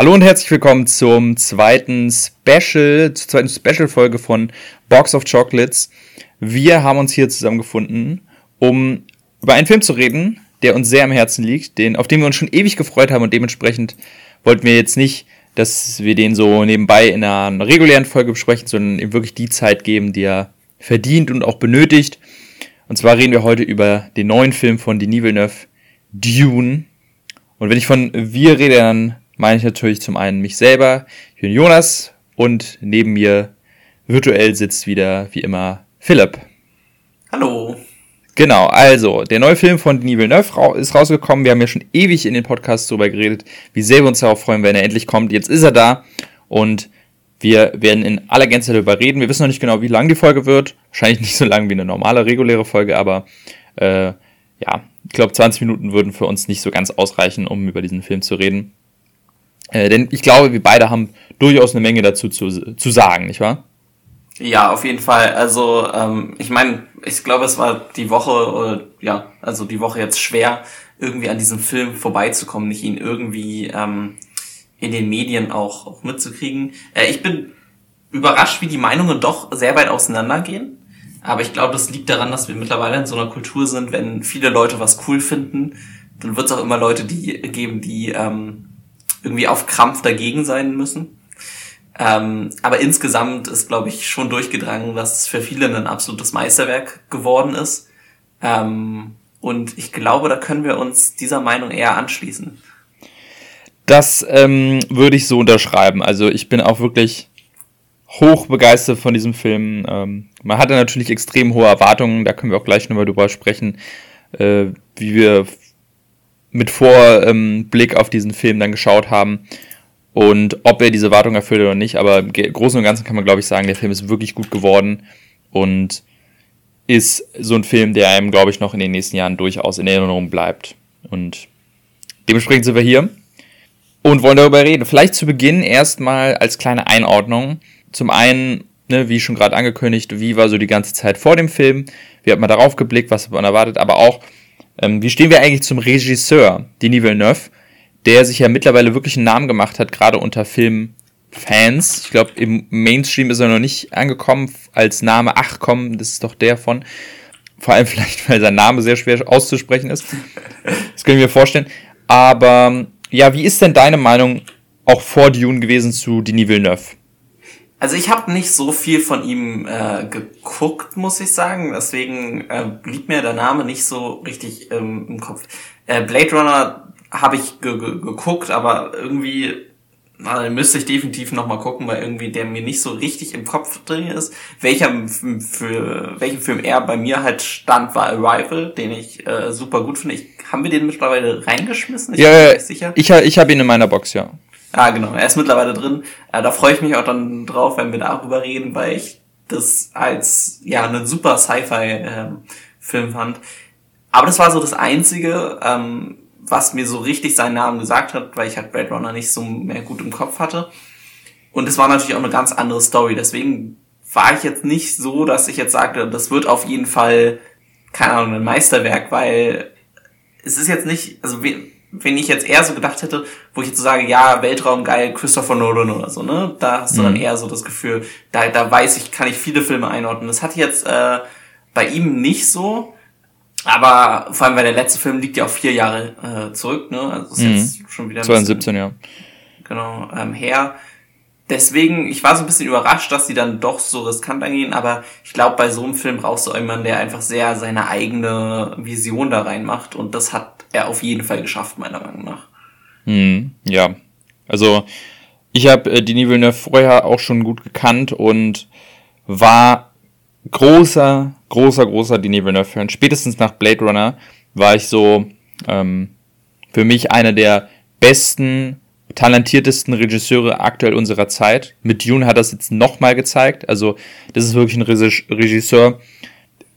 Hallo und herzlich willkommen zum zweiten Special, zur zweiten Special-Folge von Box of Chocolates. Wir haben uns hier zusammengefunden, um über einen Film zu reden, der uns sehr am Herzen liegt, den, auf den wir uns schon ewig gefreut haben und dementsprechend wollten wir jetzt nicht, dass wir den so nebenbei in einer regulären Folge besprechen, sondern ihm wirklich die Zeit geben, die er verdient und auch benötigt. Und zwar reden wir heute über den neuen Film von Denis Villeneuve, Dune. Und wenn ich von wir rede, dann meine ich natürlich zum einen mich selber, bin Jonas und neben mir virtuell sitzt wieder wie immer Philipp. Hallo. Genau, also der neue Film von Denis Villeneuve ist rausgekommen. Wir haben ja schon ewig in den Podcasts darüber geredet, wie sehr wir uns darauf freuen, wenn er endlich kommt. Jetzt ist er da und wir werden in aller Gänze darüber reden. Wir wissen noch nicht genau, wie lang die Folge wird. Wahrscheinlich nicht so lang wie eine normale, reguläre Folge, aber äh, ja, ich glaube, 20 Minuten würden für uns nicht so ganz ausreichen, um über diesen Film zu reden. Äh, denn ich glaube, wir beide haben durchaus eine Menge dazu zu, zu sagen, nicht wahr? Ja, auf jeden Fall. Also ähm, ich meine, ich glaube, es war die Woche, äh, ja, also die Woche jetzt schwer, irgendwie an diesem Film vorbeizukommen, nicht ihn irgendwie ähm, in den Medien auch, auch mitzukriegen. Äh, ich bin überrascht, wie die Meinungen doch sehr weit auseinandergehen. Aber ich glaube, das liegt daran, dass wir mittlerweile in so einer Kultur sind, wenn viele Leute was cool finden, dann wird es auch immer Leute die geben, die ähm, irgendwie auf Krampf dagegen sein müssen. Ähm, aber insgesamt ist, glaube ich, schon durchgedrungen, dass es für viele ein absolutes Meisterwerk geworden ist. Ähm, und ich glaube, da können wir uns dieser Meinung eher anschließen. Das ähm, würde ich so unterschreiben. Also ich bin auch wirklich hoch begeistert von diesem Film. Ähm, man hatte natürlich extrem hohe Erwartungen, da können wir auch gleich nochmal drüber sprechen, äh, wie wir mit Vorblick auf diesen Film dann geschaut haben und ob er diese Erwartung erfüllt oder nicht. Aber im Großen und Ganzen kann man, glaube ich, sagen, der Film ist wirklich gut geworden und ist so ein Film, der einem, glaube ich, noch in den nächsten Jahren durchaus in Erinnerung bleibt. Und dementsprechend sind wir hier und wollen darüber reden. Vielleicht zu Beginn erstmal als kleine Einordnung. Zum einen, ne, wie schon gerade angekündigt, wie war so die ganze Zeit vor dem Film? Wie hat man darauf geblickt? Was hat man erwartet? Aber auch, ähm, wie stehen wir eigentlich zum Regisseur, Denis Villeneuve, der sich ja mittlerweile wirklich einen Namen gemacht hat, gerade unter Filmfans. Ich glaube, im Mainstream ist er noch nicht angekommen als Name. Ach komm, das ist doch der von. Vor allem vielleicht, weil sein Name sehr schwer auszusprechen ist. Das können wir vorstellen. Aber ja, wie ist denn deine Meinung auch vor Dune gewesen zu Denis Villeneuve? Also ich habe nicht so viel von ihm äh, geguckt, muss ich sagen. Deswegen äh, blieb mir der Name nicht so richtig ähm, im Kopf. Äh, Blade Runner habe ich ge ge geguckt, aber irgendwie na, müsste ich definitiv noch mal gucken, weil irgendwie der mir nicht so richtig im Kopf drin ist. Welcher für welchen Film er bei mir halt stand, war Arrival, den ich äh, super gut finde. Ich, haben wir den mittlerweile reingeschmissen? Ich ja, bin nicht sicher. Ich, ich habe ihn in meiner Box, ja. Ah, genau. Er ist mittlerweile drin. Äh, da freue ich mich auch dann drauf, wenn wir darüber reden, weil ich das als ja einen super Sci-Fi-Film ähm, fand. Aber das war so das Einzige, ähm, was mir so richtig seinen Namen gesagt hat, weil ich halt Blade Runner nicht so mehr gut im Kopf hatte. Und es war natürlich auch eine ganz andere Story. Deswegen war ich jetzt nicht so, dass ich jetzt sagte, das wird auf jeden Fall, keine Ahnung, ein Meisterwerk, weil es ist jetzt nicht, also wenn ich jetzt eher so gedacht hätte, wo ich jetzt so sage, ja, Weltraum geil, Christopher Nolan oder so, ne? Da hast du mhm. dann eher so das Gefühl, da, da weiß ich, kann ich viele Filme einordnen. Das hatte ich jetzt äh, bei ihm nicht so, aber vor allem, weil der letzte Film liegt ja auch vier Jahre äh, zurück, ne? Also ist mhm. jetzt schon wieder 2017, ja. Genau, ähm, her. Deswegen, ich war so ein bisschen überrascht, dass die dann doch so riskant angehen, aber ich glaube, bei so einem Film brauchst du jemanden, der einfach sehr seine eigene Vision da reinmacht und das hat er auf jeden Fall geschafft, meiner Meinung nach. Hm, ja. Also, ich habe äh, Denis Villeneuve vorher auch schon gut gekannt und war großer, großer, großer Denis Villeneuve-Fan. Spätestens nach Blade Runner war ich so ähm, für mich einer der besten, talentiertesten Regisseure aktuell unserer Zeit. Mit Dune hat das jetzt nochmal gezeigt. Also, das ist wirklich ein Regisseur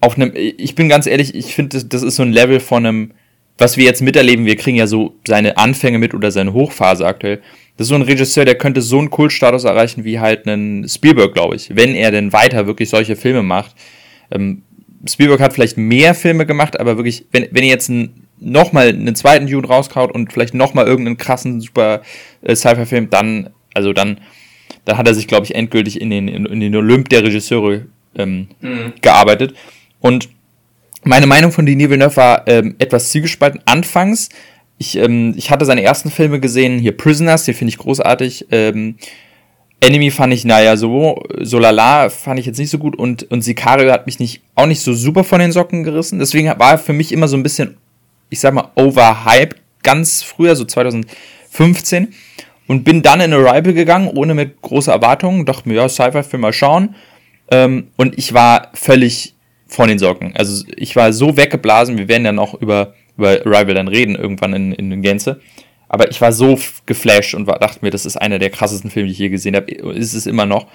auf einem, ich bin ganz ehrlich, ich finde, das, das ist so ein Level von einem was wir jetzt miterleben, wir kriegen ja so seine Anfänge mit oder seine Hochphase aktuell. Das ist so ein Regisseur, der könnte so einen Kultstatus erreichen wie halt einen Spielberg, glaube ich, wenn er denn weiter wirklich solche Filme macht. Ähm, Spielberg hat vielleicht mehr Filme gemacht, aber wirklich, wenn, wenn ihr jetzt nochmal einen zweiten Dune rauskaut und vielleicht nochmal irgendeinen krassen, super äh, Sci-Fi-Film, dann, also dann, dann hat er sich, glaube ich, endgültig in den, in, in den Olymp der Regisseure ähm, mhm. gearbeitet. Und meine Meinung von Denis Villeneuve war ähm, etwas zielgespalten. Anfangs, ich, ähm, ich hatte seine ersten Filme gesehen, hier Prisoners, den finde ich großartig. Ähm, Enemy fand ich, naja, so, so lala fand ich jetzt nicht so gut und, und Sicario hat mich nicht, auch nicht so super von den Socken gerissen. Deswegen war er für mich immer so ein bisschen, ich sag mal, overhyped, ganz früher, so 2015. Und bin dann in Arrival gegangen, ohne mit großer Erwartungen. Dachte mir, ja, Sci-Fi-Film mal schauen. Ähm, und ich war völlig von den Socken. Also ich war so weggeblasen, wir werden ja noch über, über Arrival dann reden, irgendwann in, in Gänze. Aber ich war so geflasht und war, dachte mir, das ist einer der krassesten Filme, die ich je gesehen habe. Ist es immer noch.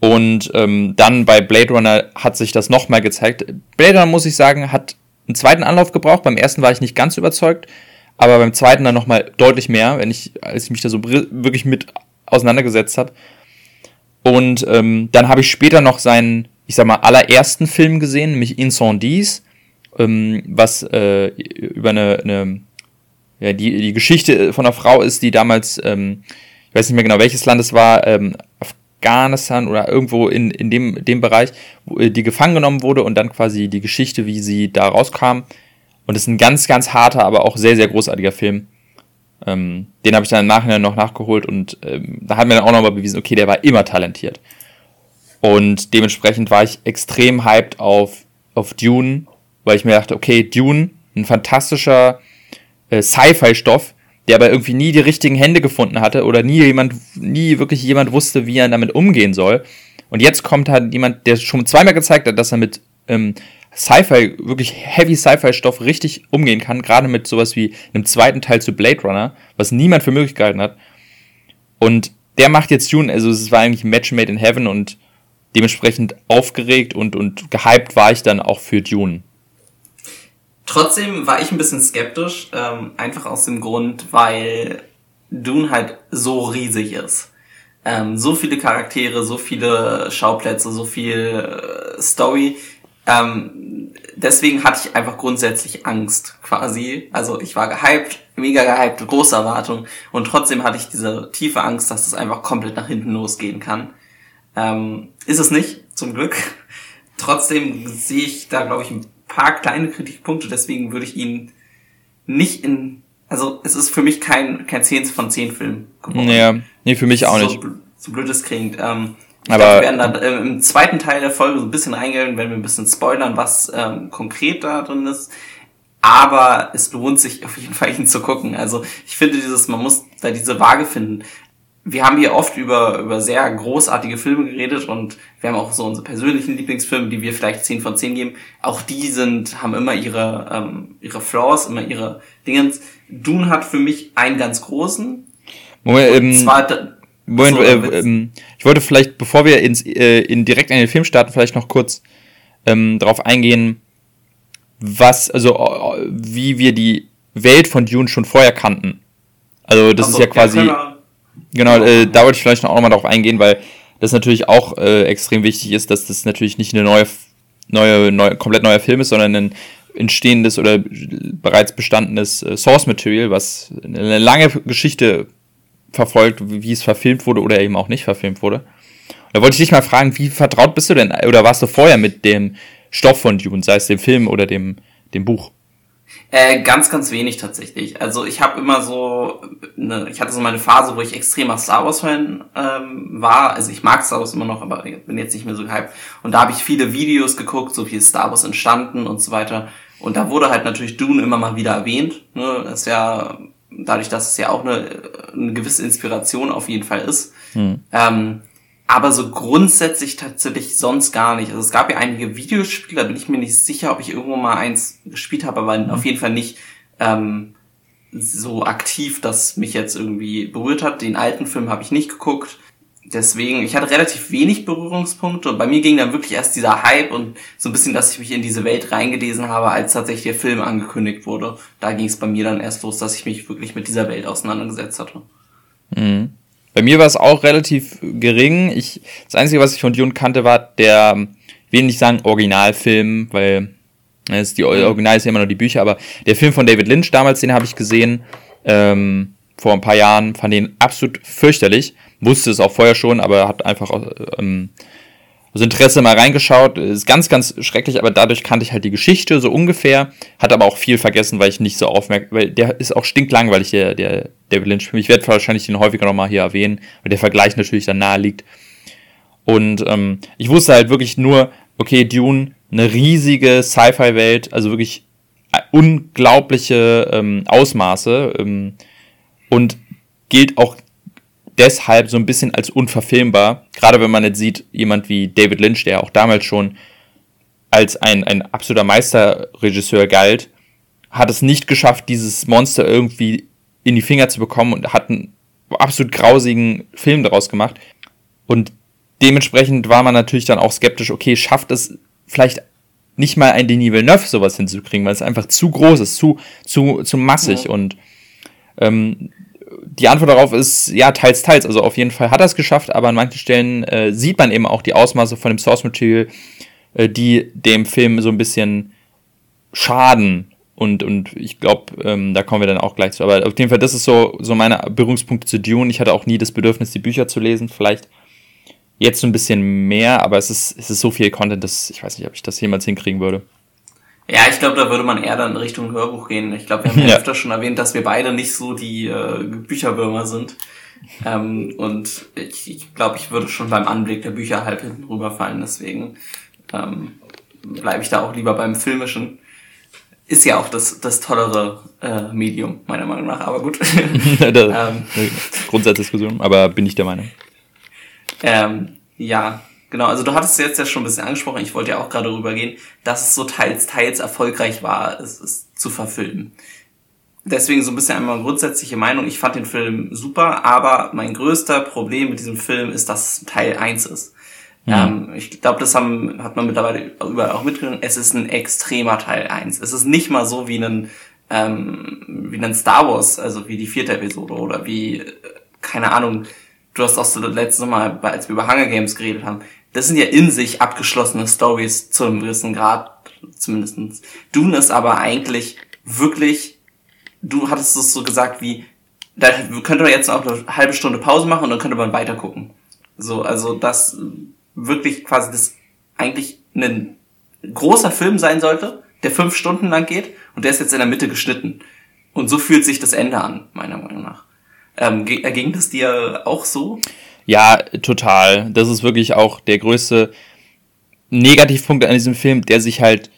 Und ähm, dann bei Blade Runner hat sich das nochmal gezeigt. Blade Runner, muss ich sagen, hat einen zweiten Anlauf gebraucht. Beim ersten war ich nicht ganz überzeugt, aber beim zweiten dann nochmal deutlich mehr, wenn ich, als ich mich da so wirklich mit auseinandergesetzt habe. Und ähm, dann habe ich später noch seinen, ich sag mal, allerersten Film gesehen, nämlich Incendies, ähm, was äh, über eine, eine ja, die, die Geschichte von einer Frau ist, die damals, ähm, ich weiß nicht mehr genau welches Land es war, ähm, Afghanistan oder irgendwo in, in dem, dem Bereich, wo äh, die gefangen genommen wurde und dann quasi die Geschichte, wie sie da rauskam. Und es ist ein ganz, ganz harter, aber auch sehr, sehr großartiger Film. Ähm, den habe ich dann im Nachhinein noch nachgeholt und ähm, da hat mir dann auch nochmal bewiesen, okay, der war immer talentiert. Und dementsprechend war ich extrem hyped auf, auf Dune, weil ich mir dachte, okay, Dune, ein fantastischer äh, Sci-Fi-Stoff, der aber irgendwie nie die richtigen Hände gefunden hatte oder nie jemand, nie wirklich jemand wusste, wie er damit umgehen soll. Und jetzt kommt halt jemand, der schon zweimal gezeigt hat, dass er mit ähm, Sci-Fi, wirklich heavy Sci-Fi-Stoff richtig umgehen kann, gerade mit sowas wie einem zweiten Teil zu Blade Runner, was niemand für möglich gehalten hat. Und der macht jetzt Dune, also es war eigentlich ein Match made in heaven und dementsprechend aufgeregt und, und gehypt war ich dann auch für Dune. Trotzdem war ich ein bisschen skeptisch, ähm, einfach aus dem Grund, weil Dune halt so riesig ist. Ähm, so viele Charaktere, so viele Schauplätze, so viel äh, Story. Ähm, deswegen hatte ich einfach grundsätzlich Angst, quasi. Also ich war gehypt, mega gehypt, große Erwartung. Und trotzdem hatte ich diese tiefe Angst, dass es einfach komplett nach hinten losgehen kann. Ähm, ist es nicht, zum Glück. Trotzdem sehe ich da, glaube ich, ein paar kleine Kritikpunkte, deswegen würde ich ihn nicht in, also es ist für mich kein, kein 10 von 10 Film geworden. Ja, nee, für mich auch so, nicht. So blöd es klingt. Ähm, ich Aber glaub, wir werden dann äh, im zweiten Teil der Folge so ein bisschen reingehen, wenn wir ein bisschen spoilern, was ähm, konkret da drin ist. Aber es lohnt sich auf jeden Fall ihn zu gucken. Also ich finde dieses, man muss da diese Waage finden wir haben hier oft über, über sehr großartige Filme geredet und wir haben auch so unsere persönlichen Lieblingsfilme, die wir vielleicht 10 von 10 geben. Auch die sind, haben immer ihre, ähm, ihre Flaws, immer ihre Dingens. Dune hat für mich einen ganz großen. Moment, ähm, zwar, Moment so, äh, ähm, ich wollte vielleicht, bevor wir ins, äh, in direkt in den Film starten, vielleicht noch kurz ähm, darauf eingehen, was, also äh, wie wir die Welt von Dune schon vorher kannten. Also das also, ist ja quasi. Ja, Genau, äh, da wollte ich vielleicht noch mal darauf eingehen, weil das natürlich auch äh, extrem wichtig ist, dass das natürlich nicht eine neue, neue, neue, komplett neuer Film ist, sondern ein entstehendes oder bereits bestandenes äh, Source Material, was eine lange Geschichte verfolgt, wie es verfilmt wurde oder eben auch nicht verfilmt wurde. Und da wollte ich dich mal fragen, wie vertraut bist du denn oder warst du vorher mit dem Stoff von Dune, sei es dem Film oder dem, dem Buch? Äh, ganz, ganz wenig tatsächlich. Also ich habe immer so, ne, ich hatte so meine Phase, wo ich extremer Star Wars Fan ähm, war. Also ich mag Star Wars immer noch, aber bin jetzt nicht mehr so gehypt. Und da habe ich viele Videos geguckt, so viel Star Wars entstanden und so weiter. Und da wurde halt natürlich Dune immer mal wieder erwähnt. Ne? Das ist ja dadurch, dass es ja auch eine, eine gewisse Inspiration auf jeden Fall ist. Hm. Ähm, aber so grundsätzlich tatsächlich sonst gar nicht. Also es gab ja einige Videospiele, da bin ich mir nicht sicher, ob ich irgendwo mal eins gespielt habe, aber mhm. auf jeden Fall nicht ähm, so aktiv, dass mich jetzt irgendwie berührt hat. Den alten Film habe ich nicht geguckt. Deswegen, ich hatte relativ wenig Berührungspunkte und bei mir ging dann wirklich erst dieser Hype und so ein bisschen, dass ich mich in diese Welt reingelesen habe, als tatsächlich der Film angekündigt wurde. Da ging es bei mir dann erst los, dass ich mich wirklich mit dieser Welt auseinandergesetzt hatte. Mhm. Bei mir war es auch relativ gering. Ich, das Einzige, was ich von Dune kannte, war der, will nicht sagen Originalfilm, weil ist die Original ist ja immer noch die Bücher, aber der Film von David Lynch damals, den habe ich gesehen, ähm, vor ein paar Jahren, fand den absolut fürchterlich. Wusste es auch vorher schon, aber hat einfach ähm, aus Interesse mal reingeschaut. Ist ganz, ganz schrecklich, aber dadurch kannte ich halt die Geschichte so ungefähr. Hat aber auch viel vergessen, weil ich nicht so aufmerksam, weil der ist auch stinklangweilig, der, der David Lynch-Film. Ich werde wahrscheinlich den häufiger nochmal hier erwähnen, weil der Vergleich natürlich dann nahe liegt. Und ähm, ich wusste halt wirklich nur, okay, Dune, eine riesige Sci-Fi-Welt, also wirklich unglaubliche ähm, Ausmaße ähm, und gilt auch deshalb so ein bisschen als unverfilmbar. Gerade wenn man jetzt sieht, jemand wie David Lynch, der auch damals schon als ein, ein absoluter Meisterregisseur galt, hat es nicht geschafft, dieses Monster irgendwie in die Finger zu bekommen und hat einen absolut grausigen Film daraus gemacht. Und dementsprechend war man natürlich dann auch skeptisch, okay, schafft es vielleicht nicht mal ein Denis Villeneuve sowas hinzukriegen, weil es einfach zu groß ist, zu, zu, zu massig ja. und ähm, die Antwort darauf ist ja teils, teils. Also auf jeden Fall hat er es geschafft, aber an manchen Stellen äh, sieht man eben auch die Ausmaße von dem Source Material, äh, die dem Film so ein bisschen schaden. Und, und ich glaube, ähm, da kommen wir dann auch gleich zu. Aber auf jeden Fall, das ist so, so meine Berührungspunkte zu Dune. Ich hatte auch nie das Bedürfnis, die Bücher zu lesen. Vielleicht jetzt so ein bisschen mehr, aber es ist, es ist so viel Content, dass ich weiß nicht, ob ich das jemals hinkriegen würde. Ja, ich glaube, da würde man eher dann in Richtung Hörbuch gehen. Ich glaube, wir haben ja, öfter schon erwähnt, dass wir beide nicht so die äh, Bücherwürmer sind. Ähm, und ich, ich glaube, ich würde schon beim Anblick der Bücher halb hinten rüberfallen. Deswegen ähm, bleibe ich da auch lieber beim Filmischen. Ist ja auch das, das tollere äh, Medium, meiner Meinung nach, aber gut. ähm, Grundsatzdiskussion, aber bin ich der Meinung. Ähm, ja, Genau, also du hattest jetzt ja schon ein bisschen angesprochen, ich wollte ja auch gerade rübergehen, dass es so teils, teils erfolgreich war, es, es zu verfilmen. Deswegen so ein bisschen einmal grundsätzliche Meinung. Ich fand den Film super, aber mein größter Problem mit diesem Film ist, dass es Teil 1 ist. Ja. Ähm, ich glaube, das haben, hat man mittlerweile überall auch mitgenommen. Es ist ein extremer Teil 1. Es ist nicht mal so wie ein, ähm, wie ein Star Wars, also wie die vierte Episode oder wie, äh, keine Ahnung, du hast auch so letztes Mal, als wir über Hunger Games geredet haben, das sind ja in sich abgeschlossene Stories zu einem gewissen Grad, zumindestens. Dune ist aber eigentlich wirklich, du hattest es so gesagt wie, da könnte man jetzt auch eine halbe Stunde Pause machen und dann könnte man weiter gucken. So, also das wirklich quasi das eigentlich ein großer Film sein sollte, der fünf Stunden lang geht und der ist jetzt in der Mitte geschnitten. Und so fühlt sich das Ende an, meiner Meinung nach. Ähm, ging das dir auch so? Ja, total. Das ist wirklich auch der größte Negativpunkt an diesem Film, der sich halt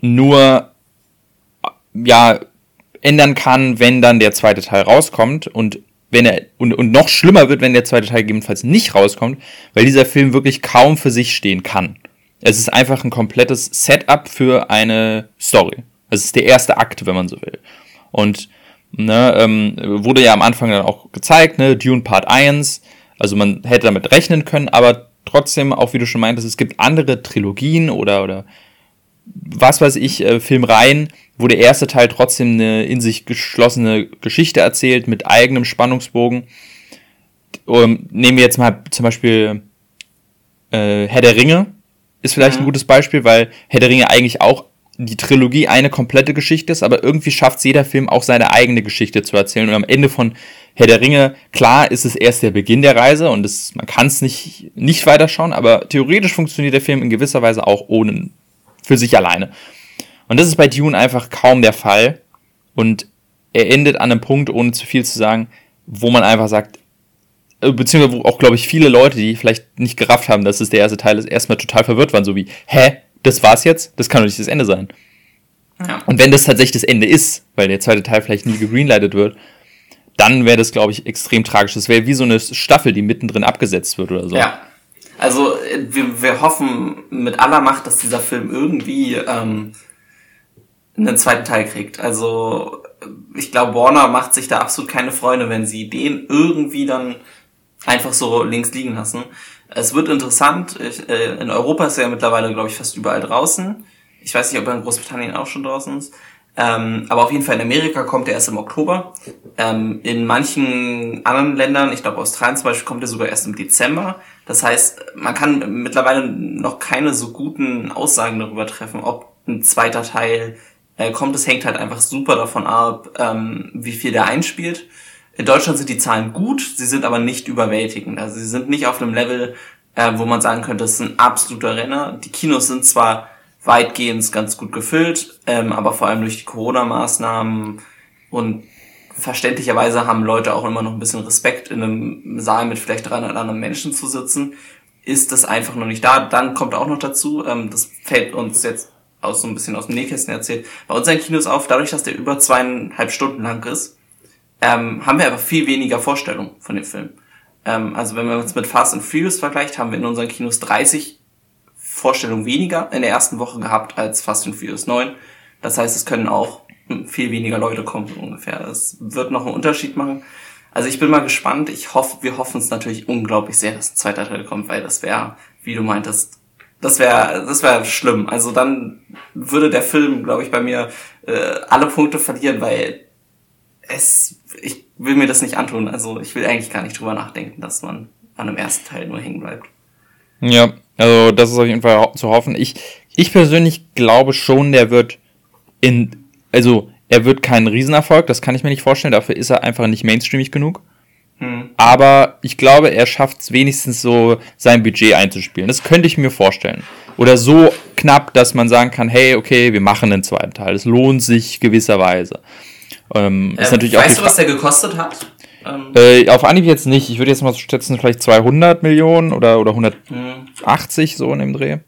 nur ja ändern kann, wenn dann der zweite Teil rauskommt und wenn er und, und noch schlimmer wird, wenn der zweite Teil gegebenenfalls nicht rauskommt, weil dieser Film wirklich kaum für sich stehen kann. Es ist einfach ein komplettes Setup für eine Story. Es ist der erste Akt, wenn man so will. Und ne, ähm, wurde ja am Anfang dann auch gezeigt, ne, Dune Part 1, also man hätte damit rechnen können, aber trotzdem, auch wie du schon meintest, es gibt andere Trilogien oder, oder was weiß ich, äh, Filmreihen, wo der erste Teil trotzdem eine in sich geschlossene Geschichte erzählt mit eigenem Spannungsbogen. Um, nehmen wir jetzt mal zum Beispiel äh, Herr der Ringe, ist vielleicht mhm. ein gutes Beispiel, weil Herr der Ringe eigentlich auch die Trilogie eine komplette Geschichte ist, aber irgendwie schafft es jeder Film auch seine eigene Geschichte zu erzählen. Und am Ende von Herr der Ringe, klar ist es erst der Beginn der Reise und es, man kann es nicht, nicht weiterschauen, aber theoretisch funktioniert der Film in gewisser Weise auch ohne, für sich alleine. Und das ist bei Dune einfach kaum der Fall. Und er endet an einem Punkt, ohne zu viel zu sagen, wo man einfach sagt, äh, beziehungsweise wo auch, glaube ich, viele Leute, die vielleicht nicht gerafft haben, dass es der erste Teil ist, erstmal total verwirrt waren, so wie, hä, das war's jetzt? Das kann doch nicht das Ende sein. Ja. Und wenn das tatsächlich das Ende ist, weil der zweite Teil vielleicht nie gegreenlightet wird, dann wäre das, glaube ich, extrem tragisch. Das wäre wie so eine Staffel, die mittendrin abgesetzt wird oder so. Ja. Also wir, wir hoffen mit aller Macht, dass dieser Film irgendwie ähm, einen zweiten Teil kriegt. Also ich glaube, Warner macht sich da absolut keine Freunde, wenn sie den irgendwie dann einfach so links liegen lassen. Es wird interessant. Ich, äh, in Europa ist er ja mittlerweile, glaube ich, fast überall draußen. Ich weiß nicht, ob er in Großbritannien auch schon draußen ist. Ähm, aber auf jeden Fall in Amerika kommt er erst im Oktober. Ähm, in manchen anderen Ländern, ich glaube Australien zum Beispiel, kommt er sogar erst im Dezember. Das heißt, man kann mittlerweile noch keine so guten Aussagen darüber treffen, ob ein zweiter Teil äh, kommt. Es hängt halt einfach super davon ab, ähm, wie viel der einspielt. In Deutschland sind die Zahlen gut, sie sind aber nicht überwältigend. Also sie sind nicht auf einem Level, äh, wo man sagen könnte, das ist ein absoluter Renner. Die Kinos sind zwar weitgehend ganz gut gefüllt, ähm, aber vor allem durch die Corona-Maßnahmen und verständlicherweise haben Leute auch immer noch ein bisschen Respekt, in einem Saal mit vielleicht 300 anderen Menschen zu sitzen, ist das einfach noch nicht da. Dann kommt auch noch dazu, ähm, das fällt uns jetzt aus so ein bisschen aus dem Nähkästchen erzählt, bei unseren Kinos auf, dadurch, dass der über zweieinhalb Stunden lang ist, ähm, haben wir aber viel weniger Vorstellungen von dem Film. Ähm, also wenn man uns mit Fast and Furious vergleicht, haben wir in unseren Kinos 30 Vorstellungen weniger in der ersten Woche gehabt als Fast and Furious 9. Das heißt, es können auch viel weniger Leute kommen ungefähr. Es wird noch einen Unterschied machen. Also ich bin mal gespannt. Ich hoffe, wir hoffen es natürlich unglaublich sehr, dass ein zweiter Teil kommt, weil das wäre, wie du meintest, das wäre, das wäre schlimm. Also dann würde der Film, glaube ich, bei mir äh, alle Punkte verlieren, weil es, ich will mir das nicht antun. Also ich will eigentlich gar nicht drüber nachdenken, dass man an einem ersten Teil nur hängen bleibt. Ja, also das ist auf jeden Fall zu hoffen. Ich, ich persönlich glaube schon, der wird in, also er wird kein Riesenerfolg, das kann ich mir nicht vorstellen. Dafür ist er einfach nicht mainstreamig genug. Hm. Aber ich glaube, er schafft es wenigstens so, sein Budget einzuspielen. Das könnte ich mir vorstellen. Oder so knapp, dass man sagen kann, hey, okay, wir machen einen zweiten Teil. Es lohnt sich gewisserweise. Ähm, ist ähm, natürlich weißt auch du, was der gekostet hat? Ähm, äh, auf Anhieb jetzt nicht. Ich würde jetzt mal schätzen, vielleicht 200 Millionen oder, oder 180 hm. so in dem Dreh.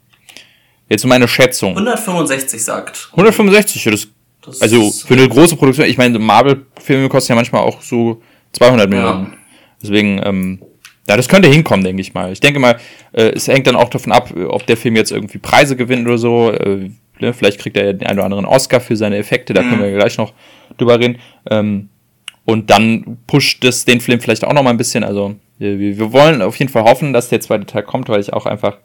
Jetzt meine Schätzung. 165 sagt. 165, das, das also für eine große Produktion. Ich meine, Marvel-Filme kosten ja manchmal auch so 200 Millionen. Ja. Deswegen, ähm, ja, das könnte hinkommen, denke ich mal. Ich denke mal, äh, es hängt dann auch davon ab, ob der Film jetzt irgendwie Preise gewinnt oder so. Äh, ne? Vielleicht kriegt er den einen oder anderen Oscar für seine Effekte, da mhm. können wir gleich noch drüber reden. Ähm, und dann pusht es den Film vielleicht auch noch mal ein bisschen. Also wir, wir wollen auf jeden Fall hoffen, dass der zweite Teil kommt, weil ich auch einfach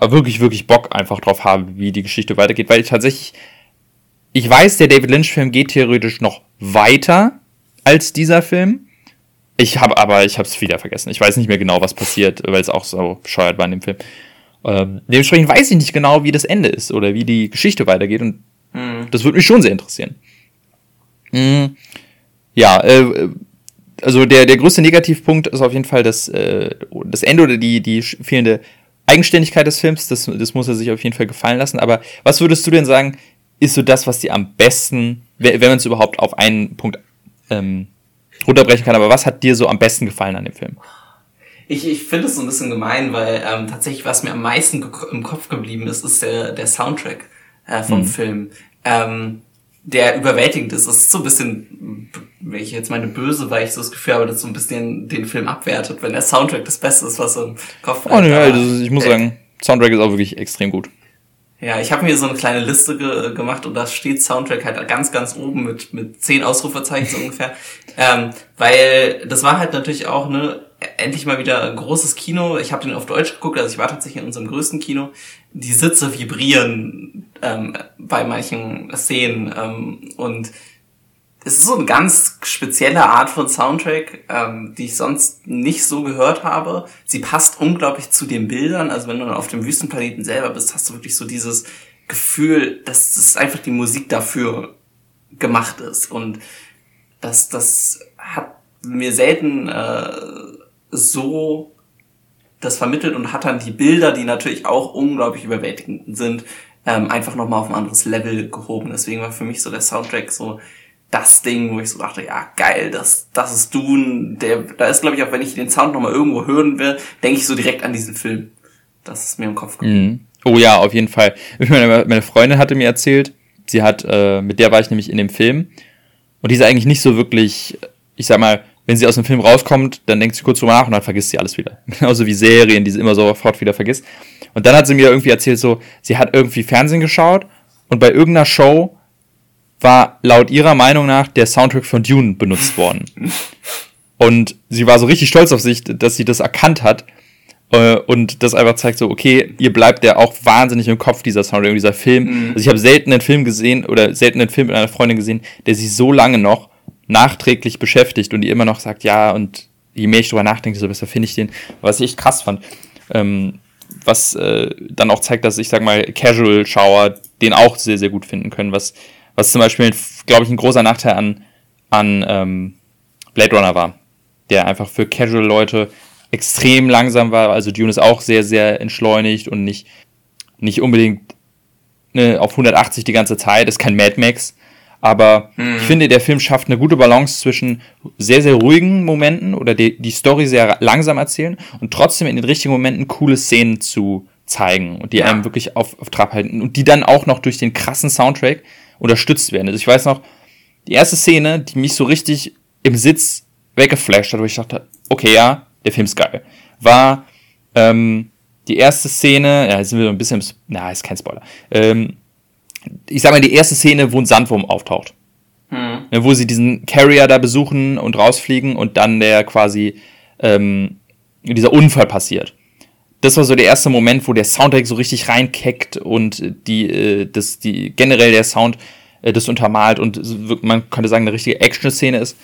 wirklich, wirklich Bock einfach drauf habe, wie die Geschichte weitergeht. Weil ich tatsächlich, ich weiß, der David Lynch-Film geht theoretisch noch weiter als dieser Film. Ich habe aber, ich habe es wieder vergessen. Ich weiß nicht mehr genau, was passiert, weil es auch so bescheuert war in dem Film. Ähm, dementsprechend weiß ich nicht genau, wie das Ende ist oder wie die Geschichte weitergeht und mhm. das würde mich schon sehr interessieren. Mhm. Ja, äh, also der, der größte Negativpunkt ist auf jeden Fall das, äh, das Ende oder die, die fehlende Eigenständigkeit des Films. Das, das muss er sich auf jeden Fall gefallen lassen. Aber was würdest du denn sagen, ist so das, was dir am besten, wenn man es überhaupt auf einen Punkt ähm, runterbrechen kann, aber was hat dir so am besten gefallen an dem Film? Ich, ich finde es so ein bisschen gemein, weil ähm, tatsächlich, was mir am meisten im Kopf geblieben ist, ist der, der Soundtrack äh, vom mhm. Film. Ähm, der überwältigend ist. Es ist so ein bisschen, wenn ich jetzt meine böse, weil ich so das Gefühl habe, dass so ein bisschen den Film abwertet, wenn der Soundtrack das Beste ist, was so im Kopf Oh, nee, also ich muss äh, sagen, Soundtrack ist auch wirklich extrem gut. Ja, ich habe mir so eine kleine Liste ge gemacht und da steht Soundtrack halt ganz, ganz oben mit, mit zehn Ausrufezeichen so ungefähr. Ähm, weil das war halt natürlich auch ne endlich mal wieder ein großes Kino. Ich habe den auf Deutsch geguckt, also ich war tatsächlich in unserem größten Kino. Die Sitze vibrieren ähm, bei manchen Szenen ähm, und es ist so eine ganz spezielle Art von Soundtrack, ähm, die ich sonst nicht so gehört habe. Sie passt unglaublich zu den Bildern. Also wenn du auf dem Wüstenplaneten selber bist, hast du wirklich so dieses Gefühl, dass es einfach die Musik dafür gemacht ist. Und das, das hat mir selten äh, so das vermittelt und hat dann die Bilder, die natürlich auch unglaublich überwältigend sind, ähm, einfach nochmal auf ein anderes Level gehoben. Deswegen war für mich so der Soundtrack so das Ding, wo ich so dachte, ja geil, das, das ist Dune. Der, da ist glaube ich auch, wenn ich den Sound nochmal irgendwo hören will, denke ich so direkt an diesen Film. Das ist mir im Kopf gekommen. Mm. Oh ja, auf jeden Fall. Meine, meine Freundin hatte mir erzählt, sie hat, äh, mit der war ich nämlich in dem Film und die ist eigentlich nicht so wirklich, ich sag mal, wenn sie aus dem Film rauskommt, dann denkt sie kurz drüber nach und dann vergisst sie alles wieder. Genauso wie Serien, die sie immer sofort wieder vergisst. Und dann hat sie mir irgendwie erzählt, so, sie hat irgendwie Fernsehen geschaut und bei irgendeiner Show war laut ihrer Meinung nach der Soundtrack von Dune benutzt worden. Und sie war so richtig stolz auf sich, dass sie das erkannt hat. Äh, und das einfach zeigt so, okay, ihr bleibt der auch wahnsinnig im Kopf, dieser Soundtrack, dieser Film. Mhm. Also ich habe selten einen Film gesehen oder selten einen Film mit einer Freundin gesehen, der sich so lange noch nachträglich beschäftigt und die immer noch sagt, ja, und je mehr ich drüber nachdenke, desto besser finde ich den. Was ich echt krass fand. Ähm, was äh, dann auch zeigt, dass ich sag mal Casual-Schauer den auch sehr, sehr gut finden können, was, was zum Beispiel, glaube ich, ein großer Nachteil an, an ähm, Blade Runner war, der einfach für Casual-Leute extrem langsam war. Also Dune ist auch sehr, sehr entschleunigt und nicht, nicht unbedingt ne, auf 180 die ganze Zeit, ist kein Mad Max. Aber hm. ich finde, der Film schafft eine gute Balance zwischen sehr, sehr ruhigen Momenten oder die, die Story sehr langsam erzählen und trotzdem in den richtigen Momenten coole Szenen zu zeigen und die ja. einem wirklich auf, auf Trab halten und die dann auch noch durch den krassen Soundtrack unterstützt werden. Also ich weiß noch, die erste Szene, die mich so richtig im Sitz weggeflasht hat, wo ich dachte, okay, ja, der Film ist geil, war ähm, die erste Szene, ja, jetzt sind wir so ein bisschen, na, ist kein Spoiler, ähm, ich sag mal, die erste Szene, wo ein Sandwurm auftaucht. Hm. Ne, wo sie diesen Carrier da besuchen und rausfliegen und dann der quasi ähm, dieser Unfall passiert. Das war so der erste Moment, wo der Soundtrack so richtig reinkeckt und die, äh, das, die generell der Sound äh, das untermalt und man könnte sagen, eine richtige Action-Szene ist.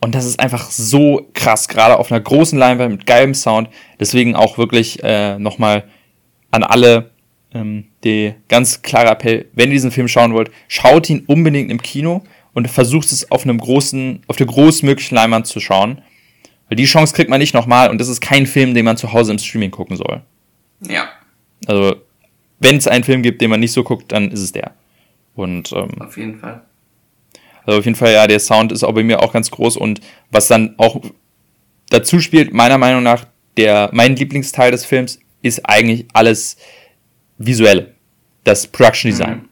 Und das ist einfach so krass, gerade auf einer großen Leinwand mit geilem Sound. Deswegen auch wirklich äh, nochmal an alle ähm, der ganz klare Appell, wenn ihr diesen Film schauen wollt, schaut ihn unbedingt im Kino und versucht es auf einem großen, auf der großmöglichen Leinwand zu schauen. Weil die Chance kriegt man nicht nochmal und das ist kein Film, den man zu Hause im Streaming gucken soll. Ja. Also, wenn es einen Film gibt, den man nicht so guckt, dann ist es der. Und ähm, auf jeden Fall. Also auf jeden Fall, ja, der Sound ist auch bei mir auch ganz groß und was dann auch dazu spielt, meiner Meinung nach, der mein Lieblingsteil des Films ist eigentlich alles Visuelle, das Production Design. Mhm.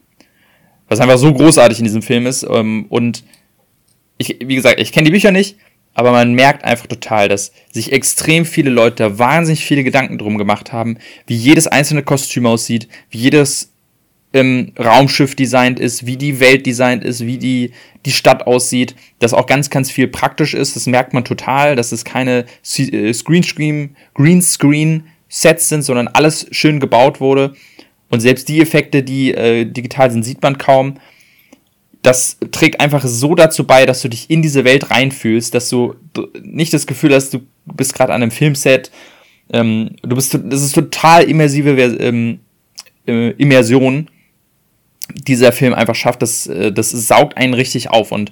Was einfach so großartig in diesem Film ist. Ähm, und ich, wie gesagt, ich kenne die Bücher nicht, aber man merkt einfach total, dass sich extrem viele Leute da wahnsinnig viele Gedanken drum gemacht haben, wie jedes einzelne Kostüm aussieht, wie jedes ähm, Raumschiff designt ist, wie die Welt designt ist, wie die, die Stadt aussieht, dass auch ganz, ganz viel praktisch ist. Das merkt man total, dass es keine äh, Screenscreen, Greenscreen Sets sind, sondern alles schön gebaut wurde. Und selbst die Effekte, die äh, digital sind, sieht man kaum. Das trägt einfach so dazu bei, dass du dich in diese Welt reinfühlst, dass du nicht das Gefühl hast, du bist gerade an einem Filmset. Ähm, du bist, das ist total immersive ähm, äh, Immersion. Dieser Film einfach schafft, das, äh, das saugt einen richtig auf und,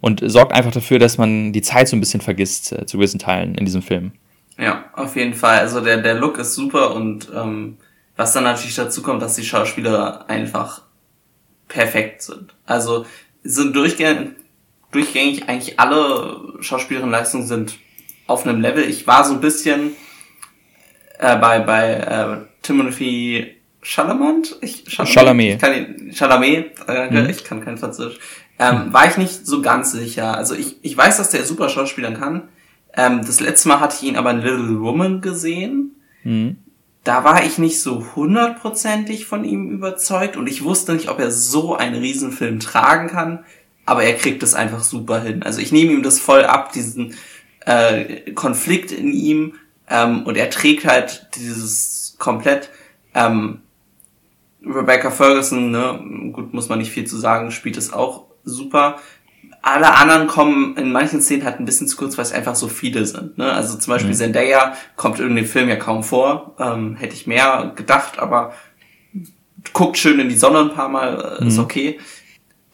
und sorgt einfach dafür, dass man die Zeit so ein bisschen vergisst, äh, zu gewissen Teilen in diesem Film. Ja, auf jeden Fall. Also der, der Look ist super und ähm, was dann natürlich dazu kommt, dass die Schauspieler einfach perfekt sind. Also sind durchgängig, durchgängig eigentlich alle Schauspielerinnenleistungen sind auf einem Level. Ich war so ein bisschen äh, bei bei äh, Timothy Chalamet, ich, Chalamet, Chalamet. Ich kann ihn, Chalamet, äh, mhm. ich kann kein Französisch, ähm, war ich nicht so ganz sicher. Also ich, ich weiß, dass der super Schauspielern kann. Ähm, das letzte Mal hatte ich ihn aber in Little Woman gesehen. Mhm da war ich nicht so hundertprozentig von ihm überzeugt und ich wusste nicht, ob er so einen Riesenfilm tragen kann, aber er kriegt es einfach super hin. Also ich nehme ihm das voll ab, diesen äh, Konflikt in ihm ähm, und er trägt halt dieses komplett. Ähm, Rebecca Ferguson, ne, gut, muss man nicht viel zu sagen, spielt es auch super alle anderen kommen in manchen Szenen halt ein bisschen zu kurz, weil es einfach so viele sind. Ne? Also zum Beispiel mhm. Zendaya kommt in dem Film ja kaum vor. Ähm, hätte ich mehr gedacht, aber guckt schön in die Sonne ein paar Mal, äh, ist mhm. okay.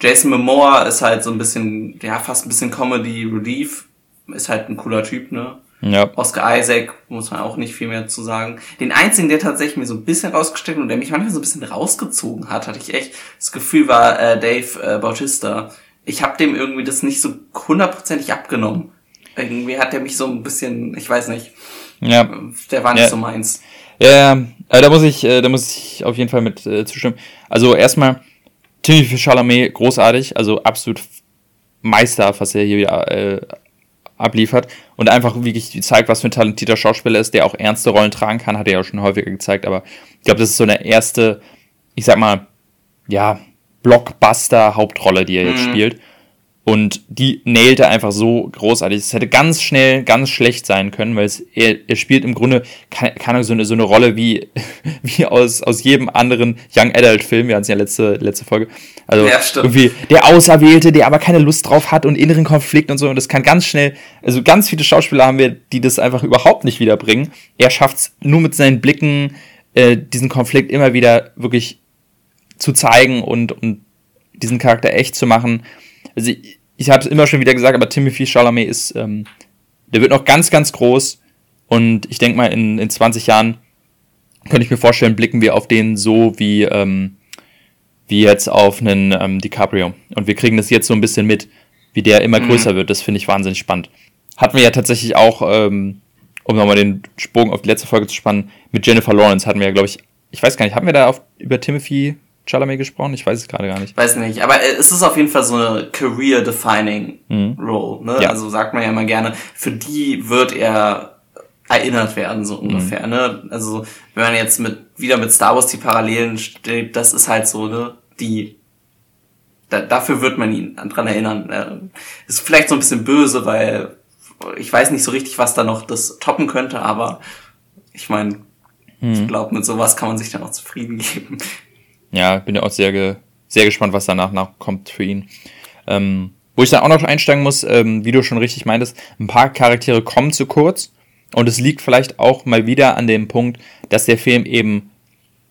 Jason Momoa ist halt so ein bisschen, ja, fast ein bisschen Comedy Relief. Ist halt ein cooler Typ, ne? Ja. Oscar Isaac, muss man auch nicht viel mehr zu sagen. Den einzigen, der tatsächlich mir so ein bisschen rausgesteckt und der mich manchmal so ein bisschen rausgezogen hat, hatte ich echt das Gefühl, war äh, Dave äh, Bautista ich habe dem irgendwie das nicht so hundertprozentig abgenommen. Irgendwie hat er mich so ein bisschen, ich weiß nicht. Ja. Der war nicht ja. so meins. Ja, ja, äh, da muss ich, äh, da muss ich auf jeden Fall mit äh, zustimmen. Also erstmal, Timothy Chalamet, großartig, also absolut Meister, was er hier wieder äh, abliefert und einfach wirklich zeigt, was für ein talentierter Schauspieler ist, der auch ernste Rollen tragen kann, hat er ja schon häufiger gezeigt, aber ich glaube, das ist so eine erste, ich sag mal, ja, Blockbuster-Hauptrolle, die er jetzt mhm. spielt. Und die nailte einfach so großartig. Es hätte ganz schnell ganz schlecht sein können, weil es, er, er spielt im Grunde keine, keine so, eine, so eine Rolle wie, wie aus, aus jedem anderen Young Adult Film. Wir hatten es ja letzte, letzte Folge. Also ja, irgendwie der Auserwählte, der aber keine Lust drauf hat und inneren Konflikt und so. Und das kann ganz schnell, also ganz viele Schauspieler haben wir, die das einfach überhaupt nicht wiederbringen. Er schafft es nur mit seinen Blicken, äh, diesen Konflikt immer wieder wirklich zu zeigen und, und diesen Charakter echt zu machen. Also ich, ich habe es immer schon wieder gesagt, aber Timothy Chalamet ist, ähm, der wird noch ganz, ganz groß und ich denke mal, in, in 20 Jahren könnte ich mir vorstellen, blicken wir auf den so wie, ähm, wie jetzt auf einen ähm, DiCaprio. Und wir kriegen das jetzt so ein bisschen mit, wie der immer mhm. größer wird. Das finde ich wahnsinnig spannend. Hatten wir ja tatsächlich auch, ähm, um nochmal den Sprung auf die letzte Folge zu spannen, mit Jennifer Lawrence hatten wir ja, glaube ich, ich weiß gar nicht, haben wir da auf, über Timothy Chalamet gesprochen? Ich weiß es gerade gar nicht. Weiß nicht, aber es ist auf jeden Fall so eine career-defining mhm. Role. Ne? Ja. Also sagt man ja immer gerne, für die wird er erinnert werden, so mhm. ungefähr. Mhm. Ne? Also wenn man jetzt mit wieder mit Star Wars die Parallelen steht, das ist halt so, ne, die da, dafür wird man ihn dran erinnern. Äh, ist vielleicht so ein bisschen böse, weil ich weiß nicht so richtig, was da noch das toppen könnte, aber ich meine, mhm. ich glaube, mit sowas kann man sich dann auch zufrieden geben ja, bin ja auch sehr, sehr gespannt, was danach kommt für ihn. Ähm, wo ich dann auch noch einsteigen muss, ähm, wie du schon richtig meintest, ein paar Charaktere kommen zu kurz. Und es liegt vielleicht auch mal wieder an dem Punkt, dass der Film eben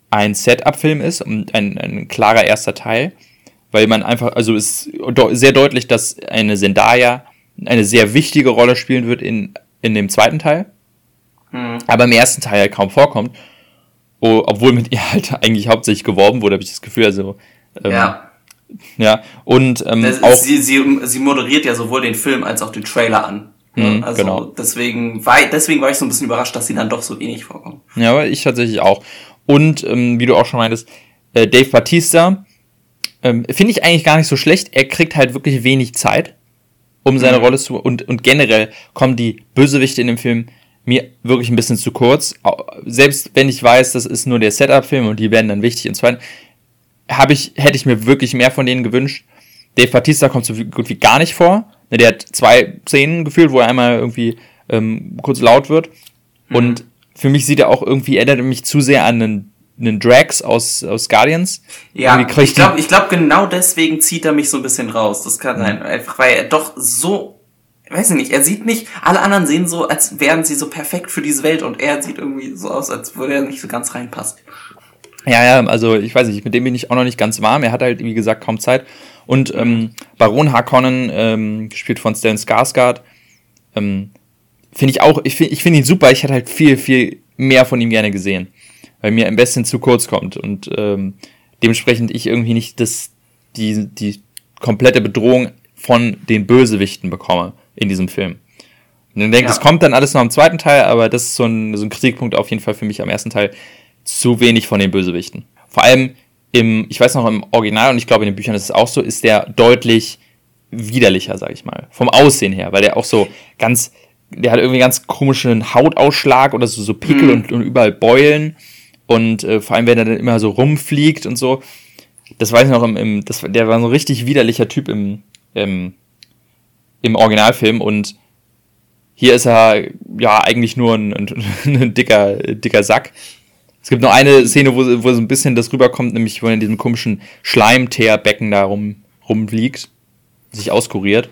ein Setup-Film ist und ein, ein klarer erster Teil. Weil man einfach, also ist sehr deutlich, dass eine Zendaya eine sehr wichtige Rolle spielen wird in, in dem zweiten Teil. Mhm. Aber im ersten Teil halt kaum vorkommt. Oh, obwohl mit ihr halt eigentlich hauptsächlich geworben wurde, habe ich das Gefühl. Also, ähm, ja. Ja, und ähm, das, auch. Sie, sie, sie moderiert ja sowohl den Film als auch den Trailer an. Mhm, also genau. deswegen war, deswegen war ich so ein bisschen überrascht, dass sie dann doch so wenig vorkommen. Ja, aber ich tatsächlich auch. Und ähm, wie du auch schon meintest, äh, Dave Batista ähm, finde ich eigentlich gar nicht so schlecht. Er kriegt halt wirklich wenig Zeit, um seine mhm. Rolle zu und und generell kommen die Bösewichte in dem Film mir wirklich ein bisschen zu kurz. Selbst wenn ich weiß, das ist nur der Setup-Film und die werden dann wichtig in zweiten, habe ich, hätte ich mir wirklich mehr von denen gewünscht. Dave Batista kommt so gut wie gar nicht vor. Ne, der hat zwei Szenen gefühlt, wo er einmal irgendwie ähm, kurz laut wird. Mhm. Und für mich sieht er auch irgendwie, erinnert mich zu sehr an einen, einen Drax aus, aus Guardians. Ja, ich glaube, ich glaube, genau deswegen zieht er mich so ein bisschen raus. Das kann mhm. sein. Einfach weil er doch so weiß ich nicht, er sieht nicht, alle anderen sehen so, als wären sie so perfekt für diese Welt und er sieht irgendwie so aus, als würde er nicht so ganz reinpassen. Ja, ja, also ich weiß nicht, mit dem bin ich auch noch nicht ganz warm. Er hat halt, wie gesagt, kaum Zeit. Und ähm, Baron Harkonnen, ähm, gespielt von Stan Skarsgård, ähm, finde ich auch, ich finde ich find ihn super. Ich hätte halt viel, viel mehr von ihm gerne gesehen, weil mir am besten zu kurz kommt und ähm, dementsprechend ich irgendwie nicht das, die, die komplette Bedrohung von den Bösewichten bekomme in diesem Film. Und ich denke, ja. es kommt dann alles noch im zweiten Teil, aber das ist so ein, so ein Kritikpunkt auf jeden Fall für mich am ersten Teil. Zu wenig von den Bösewichten. Vor allem im, ich weiß noch, im Original, und ich glaube in den Büchern ist es auch so, ist der deutlich widerlicher, sag ich mal. Vom Aussehen her, weil der auch so ganz, der hat irgendwie ganz komischen Hautausschlag oder so, so Pickel mhm. und, und, überall Beulen. Und äh, vor allem, wenn er dann immer so rumfliegt und so. Das weiß ich noch, im, im, das, der war so ein richtig widerlicher Typ im, im im Originalfilm und hier ist er ja eigentlich nur ein, ein, dicker, dicker Sack. Es gibt noch eine Szene, wo, wo so ein bisschen das rüberkommt, nämlich wo er in diesem komischen Schleimteerbecken da rum, rumliegt, sich auskuriert.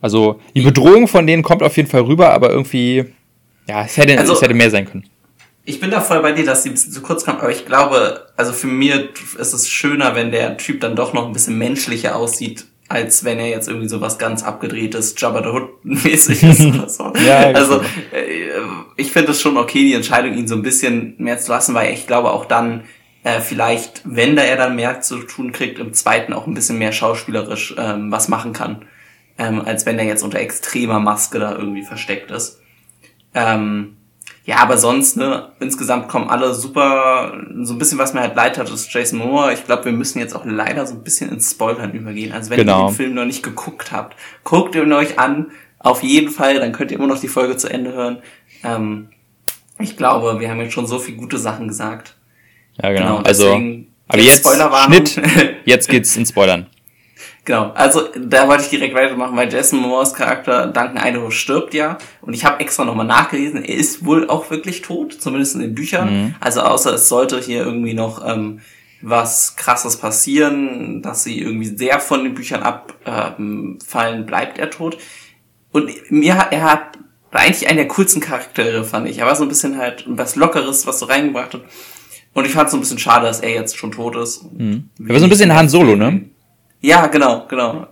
Also die Bedrohung von denen kommt auf jeden Fall rüber, aber irgendwie, ja, es hätte, also, es hätte mehr sein können. Ich bin da voll bei dir, dass sie ein bisschen zu kurz kommt, aber ich glaube, also für mir ist es schöner, wenn der Typ dann doch noch ein bisschen menschlicher aussieht als wenn er jetzt irgendwie so was ganz abgedrehtes Jabba the Hood mäßig ist oder so. ja, also äh, ich finde es schon okay, die Entscheidung, ihn so ein bisschen mehr zu lassen, weil ich glaube auch dann äh, vielleicht, wenn da er dann mehr zu tun kriegt, im zweiten auch ein bisschen mehr schauspielerisch ähm, was machen kann, ähm, als wenn er jetzt unter extremer Maske da irgendwie versteckt ist. Ähm, ja, aber sonst, ne, insgesamt kommen alle super, so ein bisschen, was mir halt leid hat, ist Jason Moore. Ich glaube, wir müssen jetzt auch leider so ein bisschen ins Spoilern übergehen. Also wenn genau. ihr den Film noch nicht geguckt habt, guckt ihn euch an, auf jeden Fall, dann könnt ihr immer noch die Folge zu Ende hören. Ähm, ich glaube, wir haben jetzt schon so viele gute Sachen gesagt. Ja, genau. genau also, aber jetzt, Schnitt, jetzt geht's ins Spoilern. Genau, also da wollte ich direkt weitermachen, weil Jason Moores Charakter Duncan Idaho stirbt ja. Und ich habe extra nochmal nachgelesen, er ist wohl auch wirklich tot, zumindest in den Büchern. Mhm. Also außer es sollte hier irgendwie noch ähm, was krasses passieren, dass sie irgendwie sehr von den Büchern abfallen, ähm, bleibt er tot. Und mir hat, er hat, oder eigentlich einen der coolsten Charaktere, fand ich. Er war so ein bisschen halt was Lockeres, was so reingebracht hat. Und ich fand es so ein bisschen schade, dass er jetzt schon tot ist. Mhm. Er war so ein bisschen Han Solo, ne? Ja, genau, genau.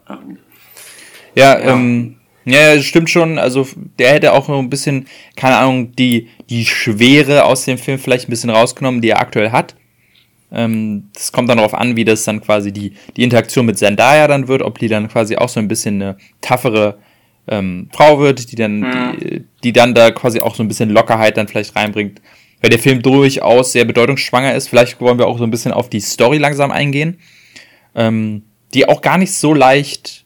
Ja, ja. ähm, ja, stimmt schon. Also der hätte auch noch ein bisschen, keine Ahnung, die, die Schwere aus dem Film vielleicht ein bisschen rausgenommen, die er aktuell hat. Ähm, das kommt dann darauf an, wie das dann quasi die, die Interaktion mit Zendaya dann wird, ob die dann quasi auch so ein bisschen eine toughere ähm, Frau wird, die dann, mhm. die, die dann da quasi auch so ein bisschen Lockerheit dann vielleicht reinbringt. Weil der Film durchaus sehr bedeutungsschwanger ist. Vielleicht wollen wir auch so ein bisschen auf die Story langsam eingehen. Ähm, die auch gar nicht so leicht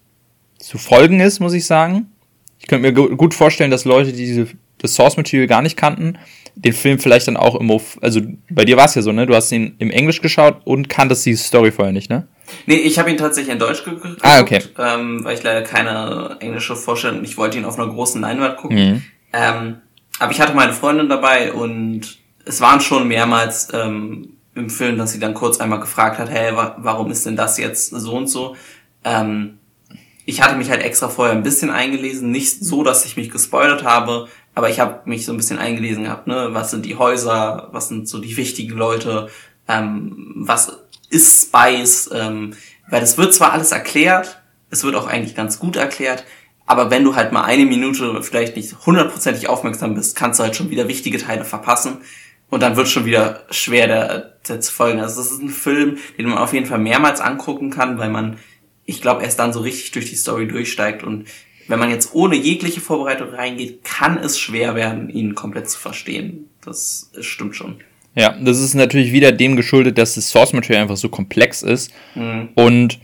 zu folgen ist, muss ich sagen. Ich könnte mir gut vorstellen, dass Leute, die diese, das Source Material gar nicht kannten, den Film vielleicht dann auch im, also bei dir war es ja so, ne? Du hast ihn im Englisch geschaut und kanntest die Story vorher nicht, ne? Nee, ich habe ihn tatsächlich in Deutsch geguckt, ah, okay. ähm, weil ich leider keine englische Vorstellung, ich wollte ihn auf einer großen Leinwand gucken. Mhm. Ähm, aber ich hatte meine Freundin dabei und es waren schon mehrmals ähm, im Film, dass sie dann kurz einmal gefragt hat, hey, wa warum ist denn das jetzt so und so? Ähm, ich hatte mich halt extra vorher ein bisschen eingelesen, nicht so, dass ich mich gespoilert habe, aber ich habe mich so ein bisschen eingelesen gehabt, ne, was sind die Häuser, was sind so die wichtigen Leute, ähm, was ist Spice, ähm, weil das wird zwar alles erklärt, es wird auch eigentlich ganz gut erklärt, aber wenn du halt mal eine Minute vielleicht nicht hundertprozentig aufmerksam bist, kannst du halt schon wieder wichtige Teile verpassen. Und dann wird schon wieder schwer, der, der zu folgen. Also das ist ein Film, den man auf jeden Fall mehrmals angucken kann, weil man, ich glaube, erst dann so richtig durch die Story durchsteigt. Und wenn man jetzt ohne jegliche Vorbereitung reingeht, kann es schwer werden, ihn komplett zu verstehen. Das, stimmt schon. Ja, das ist natürlich wieder dem geschuldet, dass das Source Material einfach so komplex ist. Mhm. Und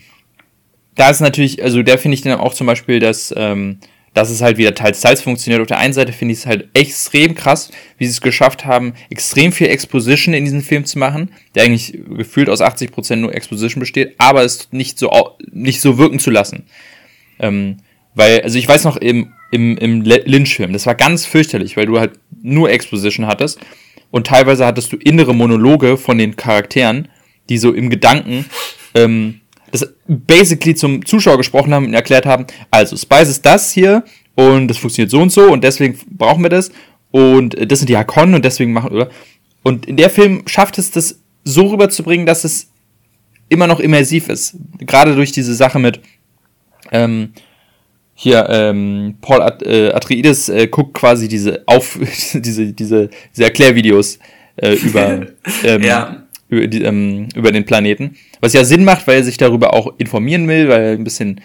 da ist natürlich, also da finde ich dann auch zum Beispiel, dass ähm, dass es halt wieder teils teils funktioniert. Auf der einen Seite finde ich es halt extrem krass, wie sie es geschafft haben, extrem viel Exposition in diesen Film zu machen, der eigentlich gefühlt aus 80% nur Exposition besteht, aber es nicht so, nicht so wirken zu lassen. Ähm, weil, also ich weiß noch, im, im, im Lynch-Film, das war ganz fürchterlich, weil du halt nur Exposition hattest und teilweise hattest du innere Monologe von den Charakteren, die so im Gedanken ähm, das basically zum Zuschauer gesprochen haben und erklärt haben, also Spice ist das hier und das funktioniert so und so und deswegen brauchen wir das und das sind die Hakonnen und deswegen machen, oder? Und in der Film schafft es das so rüberzubringen, dass es immer noch immersiv ist. Gerade durch diese Sache mit, ähm, hier, ähm, Paul At äh, Atreides äh, guckt quasi diese auf diese, diese, diese Erklärvideos äh, über, ähm, ja. Über, die, ähm, über den Planeten. Was ja Sinn macht, weil er sich darüber auch informieren will, weil er ein bisschen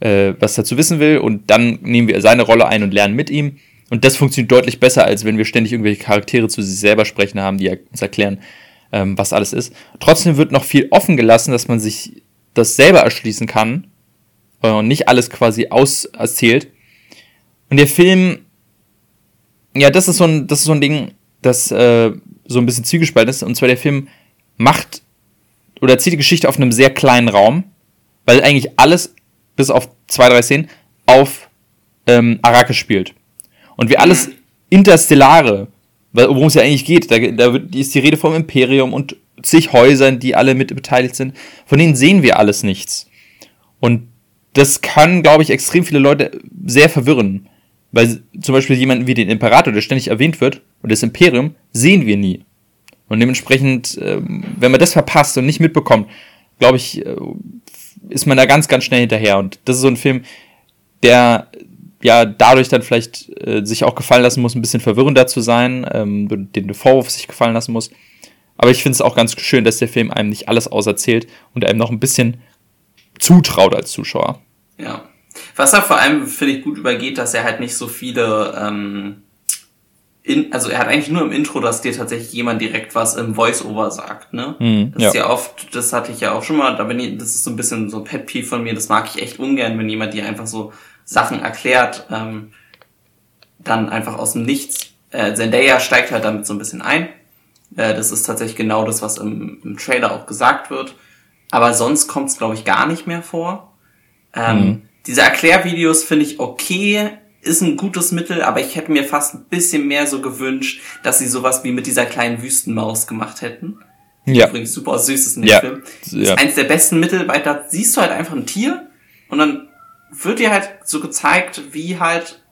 äh, was dazu wissen will. Und dann nehmen wir seine Rolle ein und lernen mit ihm. Und das funktioniert deutlich besser, als wenn wir ständig irgendwelche Charaktere zu sich selber sprechen haben, die uns erklären, ähm, was alles ist. Trotzdem wird noch viel offen gelassen, dass man sich das selber erschließen kann äh, und nicht alles quasi auserzählt. Und der Film, ja, das ist so ein, das ist so ein Ding, das äh, so ein bisschen zwiegespalten ist. Und zwar der Film macht oder erzählt die Geschichte auf einem sehr kleinen Raum, weil eigentlich alles, bis auf zwei, drei Szenen, auf ähm, Arrakis spielt. Und wie alles mhm. Interstellare, worum es ja eigentlich geht, da, da ist die Rede vom Imperium und zig Häusern, die alle mit beteiligt sind, von denen sehen wir alles nichts. Und das kann, glaube ich, extrem viele Leute sehr verwirren. Weil zum Beispiel jemanden wie den Imperator, der ständig erwähnt wird, und das Imperium, sehen wir nie. Und dementsprechend, ähm, wenn man das verpasst und nicht mitbekommt, glaube ich, äh, ist man da ganz, ganz schnell hinterher. Und das ist so ein Film, der ja dadurch dann vielleicht äh, sich auch gefallen lassen muss, ein bisschen verwirrender zu sein, ähm, den Vorwurf sich gefallen lassen muss. Aber ich finde es auch ganz schön, dass der Film einem nicht alles auserzählt und einem noch ein bisschen zutraut als Zuschauer. Ja. Was er vor allem, finde ich, gut übergeht, dass er halt nicht so viele ähm, in, also er hat eigentlich nur im Intro, dass dir tatsächlich jemand direkt was im Voice-Over sagt, ne? Mhm, das ja. ist ja oft, das hatte ich ja auch schon mal, da bin ich, das ist so ein bisschen so ein Pet Peeve von mir, das mag ich echt ungern, wenn jemand dir einfach so Sachen erklärt, ähm, dann einfach aus dem Nichts. Äh, Zendaya steigt halt damit so ein bisschen ein. Äh, das ist tatsächlich genau das, was im, im Trailer auch gesagt wird. Aber sonst kommt es, glaube ich, gar nicht mehr vor. Ähm, mhm. Diese Erklärvideos finde ich okay ist ein gutes Mittel, aber ich hätte mir fast ein bisschen mehr so gewünscht, dass sie sowas wie mit dieser kleinen Wüstenmaus gemacht hätten. Ja. Übrigens super süß ist in dem ja. Film. Das ja. ist eins der besten Mittel, weil da siehst du halt einfach ein Tier und dann wird dir halt so gezeigt, wie halt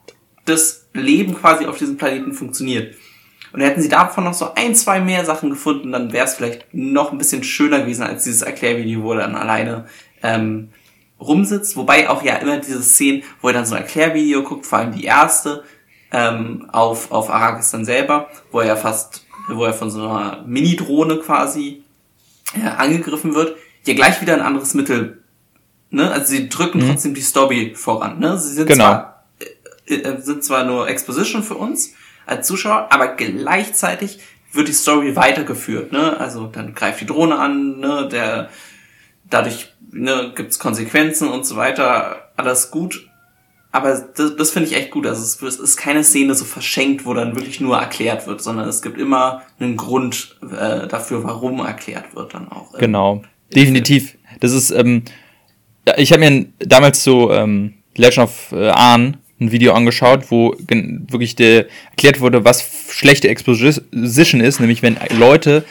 das Leben quasi auf diesem Planeten funktioniert. Und hätten sie davon noch so ein, zwei mehr Sachen gefunden, dann wäre es vielleicht noch ein bisschen schöner gewesen als dieses Erklärvideo, wo dann alleine ähm, rumsitzt. Wobei auch ja immer diese Szenen, wo er dann so ein Erklärvideo guckt, vor allem die erste ähm, auf, auf Arrakis dann selber, wo er ja fast, wo er von so einer Mini-Drohne quasi äh, angegriffen wird, ja gleich wieder ein anderes Mittel. Ne? Also sie drücken mhm. trotzdem die Story voran. Ne? Sie sind genau. zwar, äh, äh, sind zwar nur Exposition für uns, als Zuschauer, aber gleichzeitig wird die Story weitergeführt. Ne? Also dann greift die Drohne an, ne? der dadurch ne, gibt es Konsequenzen und so weiter, alles gut. Aber das, das finde ich echt gut. Also es, es ist keine Szene so verschenkt, wo dann wirklich nur erklärt wird, sondern es gibt immer einen Grund äh, dafür, warum erklärt wird dann auch. Genau, definitiv. Das ist, ähm, ich habe mir damals so ähm, Legend of äh, Arn ein Video angeschaut, wo wirklich erklärt wurde, was schlechte Exposition ist, nämlich wenn Leute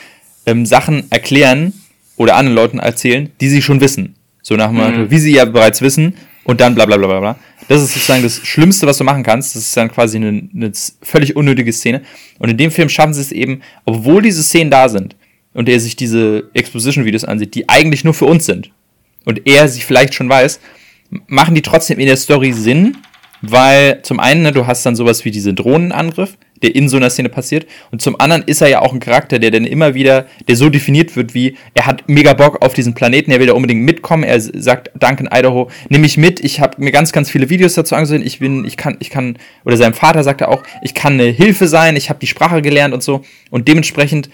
ähm, Sachen erklären oder anderen Leuten erzählen, die sie schon wissen. So nach dem mhm. wie sie ja bereits wissen und dann bla bla bla bla bla. Das ist sozusagen das Schlimmste, was du machen kannst. Das ist dann quasi eine, eine völlig unnötige Szene. Und in dem Film schaffen sie es eben, obwohl diese Szenen da sind und er sich diese Exposition-Videos ansieht, die eigentlich nur für uns sind und er sie vielleicht schon weiß, machen die trotzdem in der Story Sinn weil zum einen, ne, du hast dann sowas wie diesen Drohnenangriff, der in so einer Szene passiert. Und zum anderen ist er ja auch ein Charakter, der dann immer wieder, der so definiert wird wie, er hat mega Bock auf diesen Planeten, er will da unbedingt mitkommen. Er sagt, Duncan Idaho, nimm mich mit, ich habe mir ganz, ganz viele Videos dazu angesehen, ich bin, ich kann, ich kann, oder sein Vater sagte auch, ich kann eine Hilfe sein, ich habe die Sprache gelernt und so. Und dementsprechend,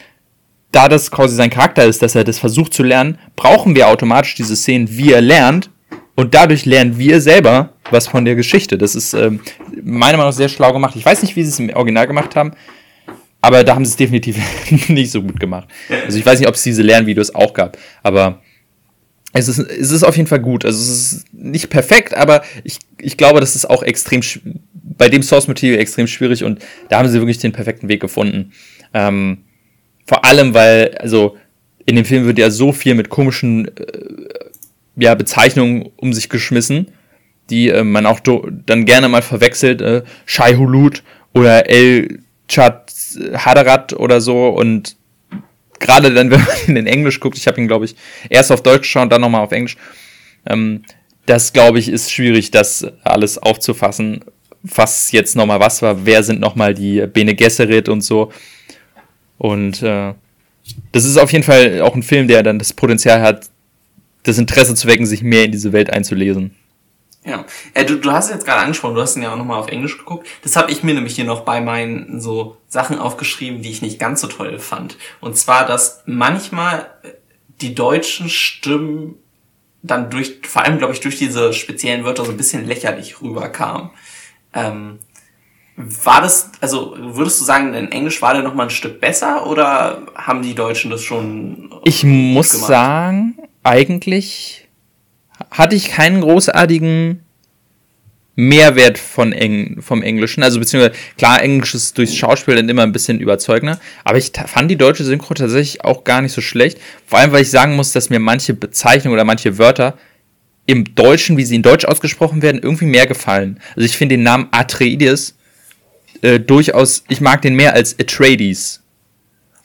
da das quasi sein Charakter ist, dass er das versucht zu lernen, brauchen wir automatisch diese Szenen, wie er lernt, und dadurch lernen wir selber was von der Geschichte. Das ist ähm, meiner Meinung nach sehr schlau gemacht. Ich weiß nicht, wie sie es im Original gemacht haben, aber da haben sie es definitiv nicht so gut gemacht. Also ich weiß nicht, ob es diese Lernvideos auch gab, aber es ist, es ist auf jeden Fall gut. Also es ist nicht perfekt, aber ich, ich glaube, das ist auch extrem bei dem Source Material extrem schwierig und da haben sie wirklich den perfekten Weg gefunden. Ähm, vor allem, weil, also in dem Film wird ja so viel mit komischen äh, ja, Bezeichnungen um sich geschmissen, die äh, man auch dann gerne mal verwechselt, äh, Shai Hulut oder El Chat Hadarat oder so und gerade dann, wenn man in den Englisch guckt, ich habe ihn, glaube ich, erst auf Deutsch geschaut, dann nochmal auf Englisch, ähm, das, glaube ich, ist schwierig, das alles aufzufassen, was jetzt nochmal was war, wer sind nochmal die Bene Gesserit und so. Und äh, das ist auf jeden Fall auch ein Film, der dann das Potenzial hat, das Interesse zu wecken, sich mehr in diese Welt einzulesen. Ja, äh, du, du hast jetzt gerade angesprochen, du hast ihn ja auch nochmal auf Englisch geguckt. Das habe ich mir nämlich hier noch bei meinen so Sachen aufgeschrieben, die ich nicht ganz so toll fand. Und zwar, dass manchmal die deutschen Stimmen dann durch, vor allem glaube ich durch diese speziellen Wörter so ein bisschen lächerlich rüberkamen. Ähm, war das, also würdest du sagen, in Englisch war der noch mal ein Stück besser oder haben die Deutschen das schon? Ich muss sagen, eigentlich hatte ich keinen großartigen Mehrwert von Eng vom Englischen. Also beziehungsweise, klar, Englisch ist durchs Schauspiel dann immer ein bisschen überzeugender, aber ich fand die deutsche Synchro tatsächlich auch gar nicht so schlecht. Vor allem, weil ich sagen muss, dass mir manche Bezeichnungen oder manche Wörter im Deutschen, wie sie in Deutsch ausgesprochen werden, irgendwie mehr gefallen. Also ich finde den Namen Atreides äh, durchaus, ich mag den mehr als Atreides.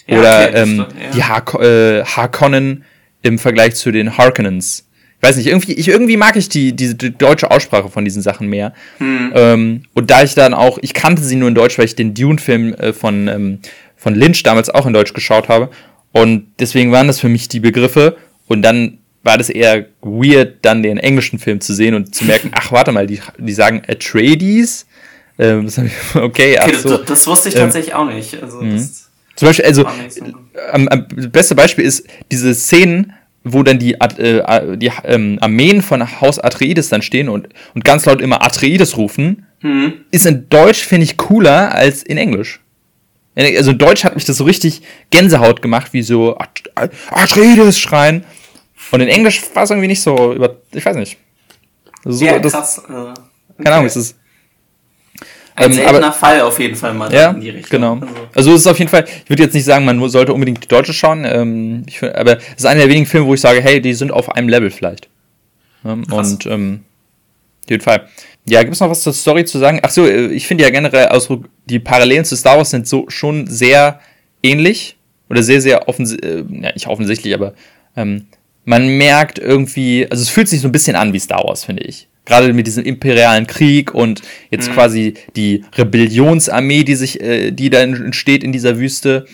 Ja, oder okay, ähm, ja. die Har äh, Harkonnen im Vergleich zu den Harkonnens. Ich weiß nicht, irgendwie, ich, irgendwie mag ich die, diese die deutsche Aussprache von diesen Sachen mehr. Hm. Ähm, und da ich dann auch, ich kannte sie nur in Deutsch, weil ich den Dune-Film äh, von, ähm, von Lynch damals auch in Deutsch geschaut habe. Und deswegen waren das für mich die Begriffe. Und dann war das eher weird, dann den englischen Film zu sehen und zu merken, ach, warte mal, die, die sagen Atreides? Ähm, okay, ach so. das, das, wusste ich ähm, tatsächlich auch nicht. Also, das zum Beispiel, also, so am, am beste Beispiel ist diese Szenen, wo dann die, äh, die ähm, Armeen von Haus Atreides dann stehen und, und ganz laut immer Atreides rufen, mhm. ist in Deutsch, finde ich, cooler als in Englisch. Also in Deutsch hat mich das so richtig Gänsehaut gemacht, wie so Atreides schreien. Und in Englisch war es irgendwie nicht so über, ich weiß nicht. So, ja, krass. Das, äh, okay. Keine Ahnung, es ist ein ähm, seltener aber, Fall auf jeden Fall mal ja, in die Richtung. Genau. Also. also es ist auf jeden Fall, ich würde jetzt nicht sagen, man sollte unbedingt die Deutsche schauen, ähm, ich, aber es ist einer der wenigen Filme, wo ich sage, hey, die sind auf einem Level vielleicht. Ähm, und ähm, auf jeden Fall. Ja, gibt es noch was zur Story zu sagen? Ach so, äh, ich finde ja generell Ausdruck, die Parallelen zu Star Wars sind so schon sehr ähnlich oder sehr, sehr offensichtlich, äh, ja, nicht offensichtlich, aber ähm, man merkt irgendwie, also es fühlt sich so ein bisschen an wie Star Wars, finde ich. Gerade mit diesem imperialen Krieg und jetzt mhm. quasi die Rebellionsarmee, die sich, äh, die da entsteht in dieser Wüste,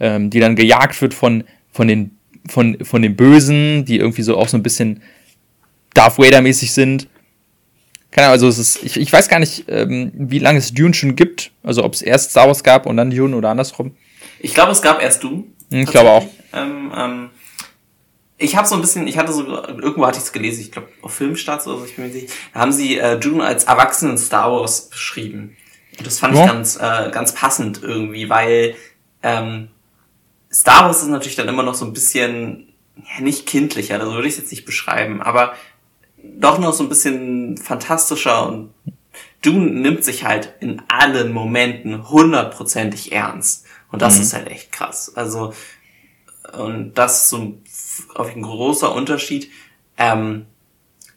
ähm, die dann gejagt wird von, von den, von, von den Bösen, die irgendwie so auch so ein bisschen Darth Vader-mäßig sind. Keine Ahnung, also es ist, ich, ich weiß gar nicht, ähm, wie lange es Dune schon gibt. Also ob es erst Star Wars gab und dann Dune oder andersrum. Ich glaube, es gab erst Dune. Hm, ich glaube auch. Ähm, ähm, ich habe so ein bisschen, ich hatte so, irgendwo hatte ich es gelesen, ich glaube auf Filmstarts oder so, ich bin mir sicher, da haben sie äh, Dune als erwachsenen Star Wars beschrieben. Und das fand ja. ich ganz, äh, ganz passend irgendwie, weil ähm, Star Wars ist natürlich dann immer noch so ein bisschen, ja, nicht kindlicher, so würde ich jetzt nicht beschreiben, aber doch noch so ein bisschen fantastischer und Dune nimmt sich halt in allen Momenten hundertprozentig ernst. Und das mhm. ist halt echt krass. Also, und das ist so auf ein großer Unterschied. Ähm,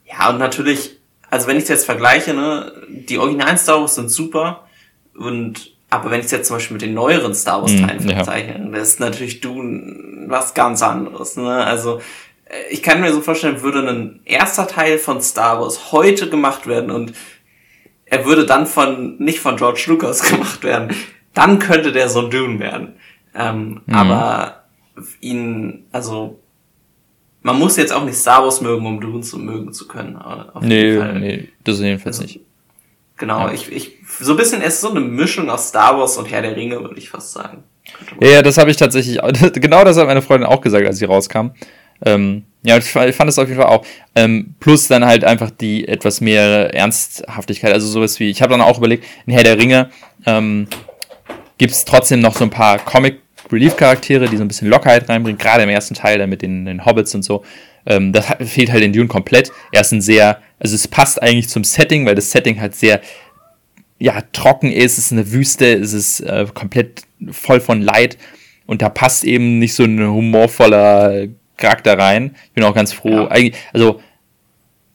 ja, und natürlich, also wenn ich es jetzt vergleiche, ne, die originalen Star Wars sind super und aber wenn ich es jetzt zum Beispiel mit den neueren Star Wars Teilen mm, vergleiche, ja. das ist natürlich Dune was ganz anderes. Ne? Also äh, ich kann mir so vorstellen, würde ein erster Teil von Star Wars heute gemacht werden und er würde dann von nicht von George Lucas gemacht werden, dann könnte der so Dune werden. Ähm, mhm. Aber ihn, also man muss jetzt auch nicht Star Wars mögen, um Dune zu mögen zu können. Auf nee, nee, das jedenfalls also, nicht. Genau, ja. ich, ich, so ein bisschen, es ist so eine Mischung aus Star Wars und Herr der Ringe, würde ich fast sagen. Ja, ja, das habe ich tatsächlich, genau das hat meine Freundin auch gesagt, als sie rauskam. Ähm, ja, ich fand es auf jeden Fall auch. Ähm, plus dann halt einfach die etwas mehr Ernsthaftigkeit, also sowas wie, ich habe dann auch überlegt, in Herr der Ringe ähm, gibt es trotzdem noch so ein paar Comic Relief-Charaktere, die so ein bisschen Lockerheit reinbringen, gerade im ersten Teil, dann mit den, den Hobbits und so. Ähm, das hat, fehlt halt in Dune komplett. Er ist ein sehr, also es passt eigentlich zum Setting, weil das Setting halt sehr, ja, trocken ist, es ist eine Wüste, es ist äh, komplett voll von Leid und da passt eben nicht so ein humorvoller Charakter rein. Ich bin auch ganz froh. Ja. also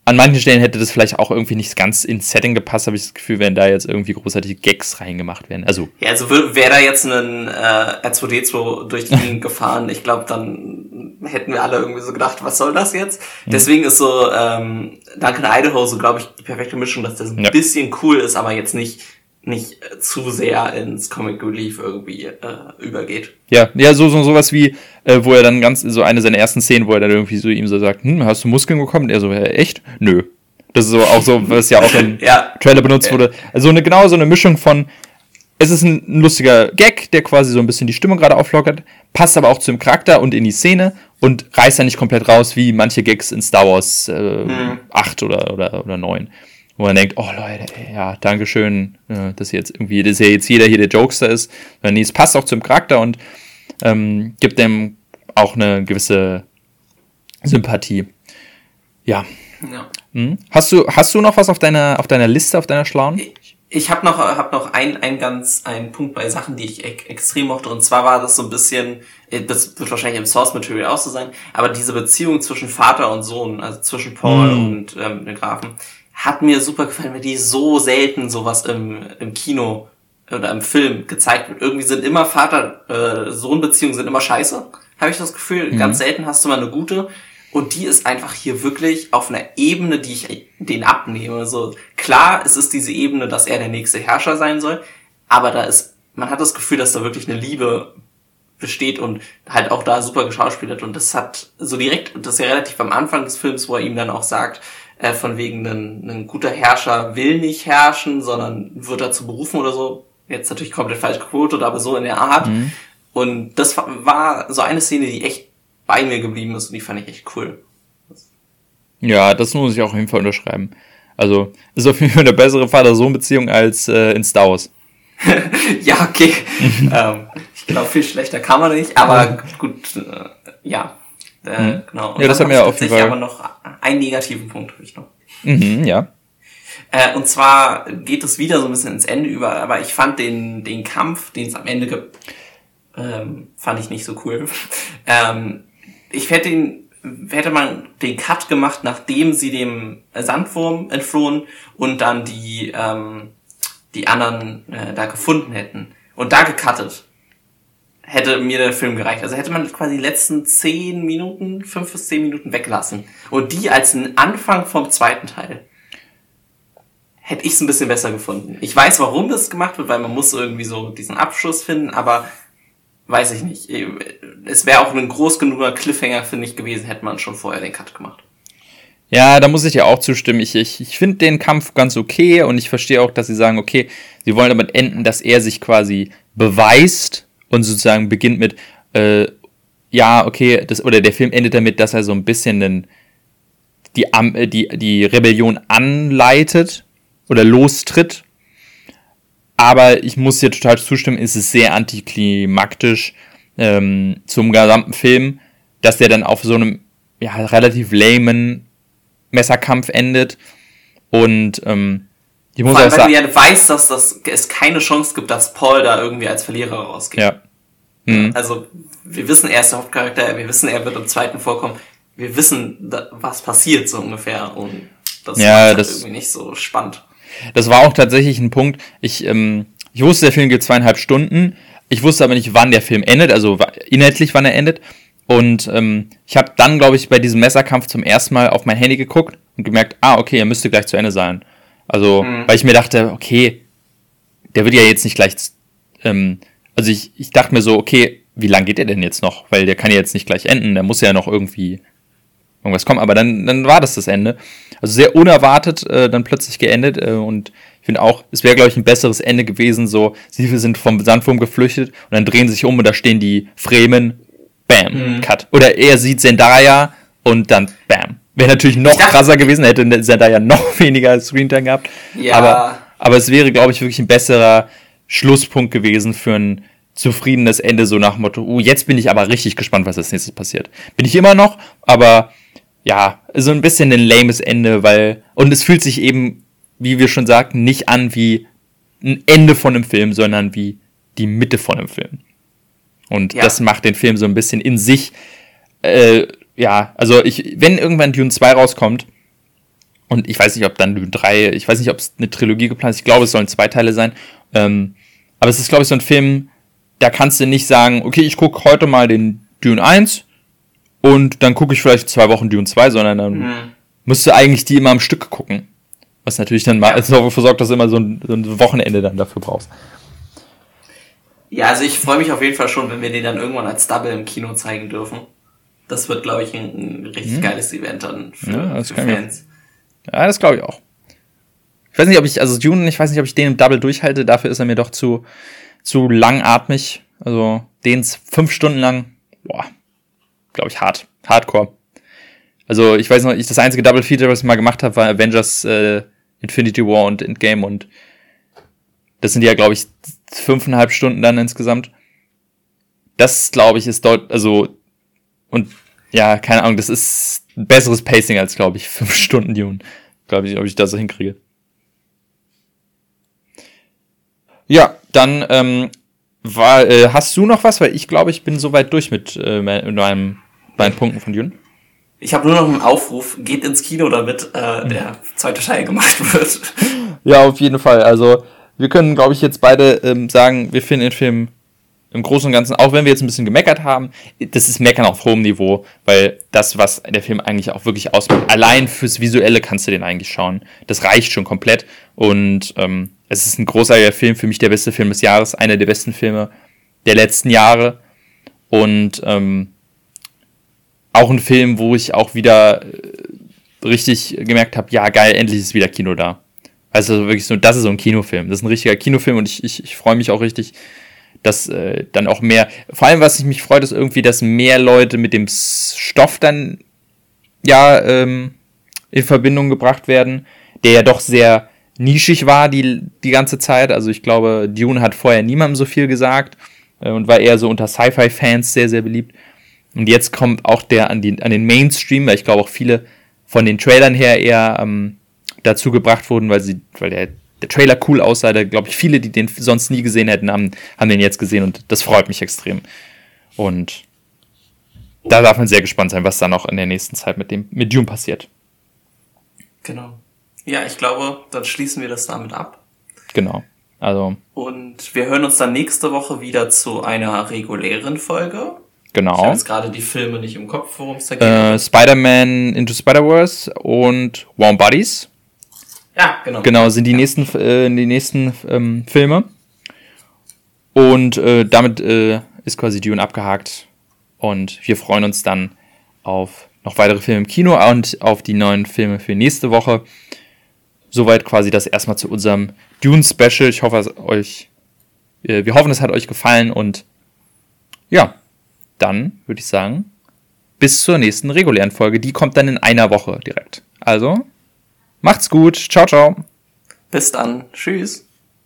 an manchen Stellen hätte das vielleicht auch irgendwie nicht ganz ins Setting gepasst, habe ich das Gefühl, wenn da jetzt irgendwie großartige Gags reingemacht werden. Also, ja, also wäre da jetzt ein äh, R2D2 durch die Gegend gefahren, ich glaube, dann hätten wir alle irgendwie so gedacht, was soll das jetzt? Mhm. Deswegen ist so ähm, Duncan Idaho so, glaube ich, die perfekte Mischung, dass das ein ja. bisschen cool ist, aber jetzt nicht nicht zu sehr ins Comic Relief irgendwie äh, übergeht. Ja, ja, so, so sowas wie, äh, wo er dann ganz, so eine seiner ersten Szenen, wo er dann irgendwie so ihm so sagt, hm, hast du Muskeln bekommen? Und er so, ja, echt? Nö. Das ist so auch so, was ja auch im ja. Trailer benutzt wurde. Also eine, genau so eine Mischung von, es ist ein, ein lustiger Gag, der quasi so ein bisschen die Stimmung gerade auflockert, passt aber auch zum Charakter und in die Szene und reißt dann nicht komplett raus, wie manche Gags in Star Wars äh, hm. 8 oder, oder, oder 9 wo man denkt, oh Leute, ey, ja, Dankeschön, äh, dass jetzt irgendwie, dass ja jetzt jeder hier der Jokester ist. Nee, es passt auch zum Charakter und ähm, gibt dem auch eine gewisse Sympathie. Ja. ja. Hm? Hast du hast du noch was auf deiner auf deiner Liste auf deiner schlauen? Ich, ich habe noch hab noch ein ein ganz einen Punkt bei Sachen, die ich ek extrem mochte und zwar war das so ein bisschen äh, das wird wahrscheinlich im Source Material auch so sein, aber diese Beziehung zwischen Vater und Sohn, also zwischen Paul hm. und ähm, den Grafen hat mir super gefallen, weil die so selten sowas im, im Kino oder im Film gezeigt wird. Irgendwie sind immer Vater-Sohn-Beziehungen sind immer scheiße, habe ich das Gefühl. Mhm. Ganz selten hast du mal eine gute. Und die ist einfach hier wirklich auf einer Ebene, die ich den abnehme. So klar, es ist diese Ebene, dass er der nächste Herrscher sein soll, aber da ist, man hat das Gefühl, dass da wirklich eine Liebe besteht und halt auch da super geschauspielert. Und das hat so direkt, das ist ja relativ am Anfang des Films, wo er ihm dann auch sagt, äh, von wegen ein, ein guter Herrscher will nicht herrschen, sondern wird dazu berufen oder so. Jetzt natürlich komplett falsch gequotet, aber so in der Art. Mhm. Und das war so eine Szene, die echt bei mir geblieben ist und die fand ich echt cool. Ja, das muss ich auch auf jeden Fall unterschreiben. Also ist auf jeden Fall eine bessere Vater-Sohn-Beziehung als äh, in Star Wars. ja, okay. ähm, ich glaube, viel schlechter kann man nicht, aber gut, äh, ja. Äh, mhm. genau. Und ja, das haben wir auf jeden Fall. aber noch einen negativen Punkt habe ich noch. Mhm, ja. Äh, und zwar geht es wieder so ein bisschen ins Ende über, aber ich fand den, den Kampf, den es am Ende gibt, ähm, fand ich nicht so cool. ähm, ich hätte ihn hätte man den Cut gemacht, nachdem sie dem Sandwurm entflohen und dann die, ähm, die anderen äh, da gefunden hätten und da gecuttet, hätte mir der Film gereicht. Also hätte man quasi die letzten zehn Minuten, fünf bis zehn Minuten weglassen und die als einen Anfang vom zweiten Teil hätte ich es ein bisschen besser gefunden. Ich weiß, warum das gemacht wird, weil man muss irgendwie so diesen Abschluss finden, aber weiß ich nicht. Es wäre auch ein groß genuger Cliffhanger, finde ich, gewesen, hätte man schon vorher den Cut gemacht. Ja, da muss ich dir auch zustimmen. Ich, ich, ich finde den Kampf ganz okay und ich verstehe auch, dass sie sagen, okay, sie wollen damit enden, dass er sich quasi beweist und sozusagen beginnt mit, äh, ja, okay, das, oder der Film endet damit, dass er so ein bisschen den, die, die, die Rebellion anleitet oder lostritt aber ich muss dir total zustimmen, ist es sehr antiklimaktisch ähm, zum gesamten Film, dass der dann auf so einem ja, relativ lamen Messerkampf endet. Und ähm, ich muss Vor allem, auch sagen, du ja weißt, dass das, es keine Chance gibt, dass Paul da irgendwie als Verlierer rausgeht. Ja. Mhm. Also wir wissen, er ist der Hauptcharakter, wir wissen, er wird im zweiten vorkommen. Wir wissen, was passiert so ungefähr. Und das ja, halt das, irgendwie nicht so spannend. Das war auch tatsächlich ein Punkt. Ich, ähm, ich wusste, der Film geht zweieinhalb Stunden. Ich wusste aber nicht, wann der Film endet, also inhaltlich, wann er endet. Und ähm, ich habe dann, glaube ich, bei diesem Messerkampf zum ersten Mal auf mein Handy geguckt und gemerkt, ah, okay, er müsste gleich zu Ende sein. Also, mhm. weil ich mir dachte, okay, der wird ja jetzt nicht gleich. Ähm, also ich, ich dachte mir so, okay, wie lang geht der denn jetzt noch? Weil der kann ja jetzt nicht gleich enden, der muss ja noch irgendwie irgendwas kommen. Aber dann, dann war das das Ende. Also sehr unerwartet äh, dann plötzlich geendet. Äh, und ich finde auch, es wäre, glaube ich, ein besseres Ende gewesen. So, sie sind vom Sandwurm geflüchtet und dann drehen sie sich um und da stehen die Fremen. Bam, mhm. Cut. Oder er sieht Zendaya und dann Bam. Wäre natürlich noch dachte, krasser gewesen, hätte Zendaya noch weniger Screentime gehabt. Ja. Aber, aber es wäre, glaube ich, wirklich ein besserer Schlusspunkt gewesen für ein zufriedenes Ende, so nach Motto, uh, jetzt bin ich aber richtig gespannt, was als nächstes passiert. Bin ich immer noch, aber ja, so ein bisschen ein lames Ende, weil, und es fühlt sich eben, wie wir schon sagten, nicht an wie ein Ende von einem Film, sondern wie die Mitte von einem Film. Und ja. das macht den Film so ein bisschen in sich, äh, ja, also ich, wenn irgendwann Dune 2 rauskommt, und ich weiß nicht, ob dann Dune 3, ich weiß nicht, ob es eine Trilogie geplant ist, ich glaube, es sollen zwei Teile sein, ähm, aber es ist, glaube ich, so ein Film, da kannst du nicht sagen, okay, ich gucke heute mal den Dune 1 und dann gucke ich vielleicht zwei Wochen Dune 2, sondern dann mhm. müsste eigentlich die immer am Stück gucken. Was natürlich dann mal dafür sorgt, dass du immer so ein, so ein Wochenende dann dafür brauchst. Ja, also ich freue mich auf jeden Fall schon, wenn wir den dann irgendwann als Double im Kino zeigen dürfen. Das wird, glaube ich, ein, ein richtig hm. geiles Event dann für, ja, für Fans. Ich, ja, das glaube ich auch. Ich weiß nicht, ob ich, also Dune, ich weiß nicht, ob ich den im Double durchhalte, dafür ist er mir doch zu, zu langatmig. Also den fünf Stunden lang, boah, glaube ich, hart. Hardcore. Also ich weiß noch, ich das einzige Double Feature, was ich mal gemacht habe, war Avengers äh, Infinity War und Endgame und das sind ja, glaube ich, fünfeinhalb Stunden dann insgesamt. Das, glaube ich, ist dort, also, und ja, keine Ahnung, das ist besseres Pacing als, glaube ich, fünf Stunden Dune. Glaube ich, ob ich das so hinkriege. Ja, dann ähm, war, äh, hast du noch was? Weil ich glaube, ich bin soweit durch mit, äh, mit meinem bei den Punkten von Dune? Ich habe nur noch einen Aufruf, geht ins Kino, damit äh, der zweite Teil gemacht wird. Ja, auf jeden Fall. Also wir können, glaube ich, jetzt beide ähm, sagen, wir finden den Film im Großen und Ganzen, auch wenn wir jetzt ein bisschen gemeckert haben, das ist Meckern auf hohem Niveau, weil das, was der Film eigentlich auch wirklich ausmacht, allein fürs Visuelle kannst du den eigentlich schauen. Das reicht schon komplett. Und ähm, es ist ein großartiger Film, für mich der beste Film des Jahres, einer der besten Filme der letzten Jahre. Und ähm, auch ein Film, wo ich auch wieder äh, richtig gemerkt habe, ja geil, endlich ist wieder Kino da. Also wirklich so, das ist so ein Kinofilm. Das ist ein richtiger Kinofilm und ich, ich, ich freue mich auch richtig, dass äh, dann auch mehr, vor allem was ich mich freut, ist irgendwie, dass mehr Leute mit dem Stoff dann ja ähm, in Verbindung gebracht werden, der ja doch sehr nischig war die, die ganze Zeit. Also ich glaube, Dune hat vorher niemandem so viel gesagt äh, und war eher so unter Sci-Fi-Fans sehr, sehr beliebt. Und jetzt kommt auch der an, die, an den Mainstream, weil ich glaube auch viele von den Trailern her eher ähm, dazu gebracht wurden, weil sie, weil der, der Trailer cool aussah. Da glaube ich, viele, die den sonst nie gesehen hätten, haben, haben den jetzt gesehen und das freut mich extrem. Und da darf man sehr gespannt sein, was da noch in der nächsten Zeit mit dem mit Dune passiert. Genau. Ja, ich glaube, dann schließen wir das damit ab. Genau. Also. Und wir hören uns dann nächste Woche wieder zu einer regulären Folge. Genau. Ich habe jetzt gerade die Filme nicht im Kopf, worum es da geht. Äh, Spider-Man Into Spider-Verse und Warm Bodies. Ja, genau. Genau, sind die ja. nächsten, äh, die nächsten ähm, Filme. Und äh, damit äh, ist quasi Dune abgehakt. Und wir freuen uns dann auf noch weitere Filme im Kino und auf die neuen Filme für nächste Woche. Soweit quasi das erstmal zu unserem Dune-Special. Ich hoffe, es euch, äh, wir hoffen, es hat euch gefallen und ja, dann würde ich sagen, bis zur nächsten regulären Folge. Die kommt dann in einer Woche direkt. Also, macht's gut. Ciao, ciao. Bis dann. Tschüss.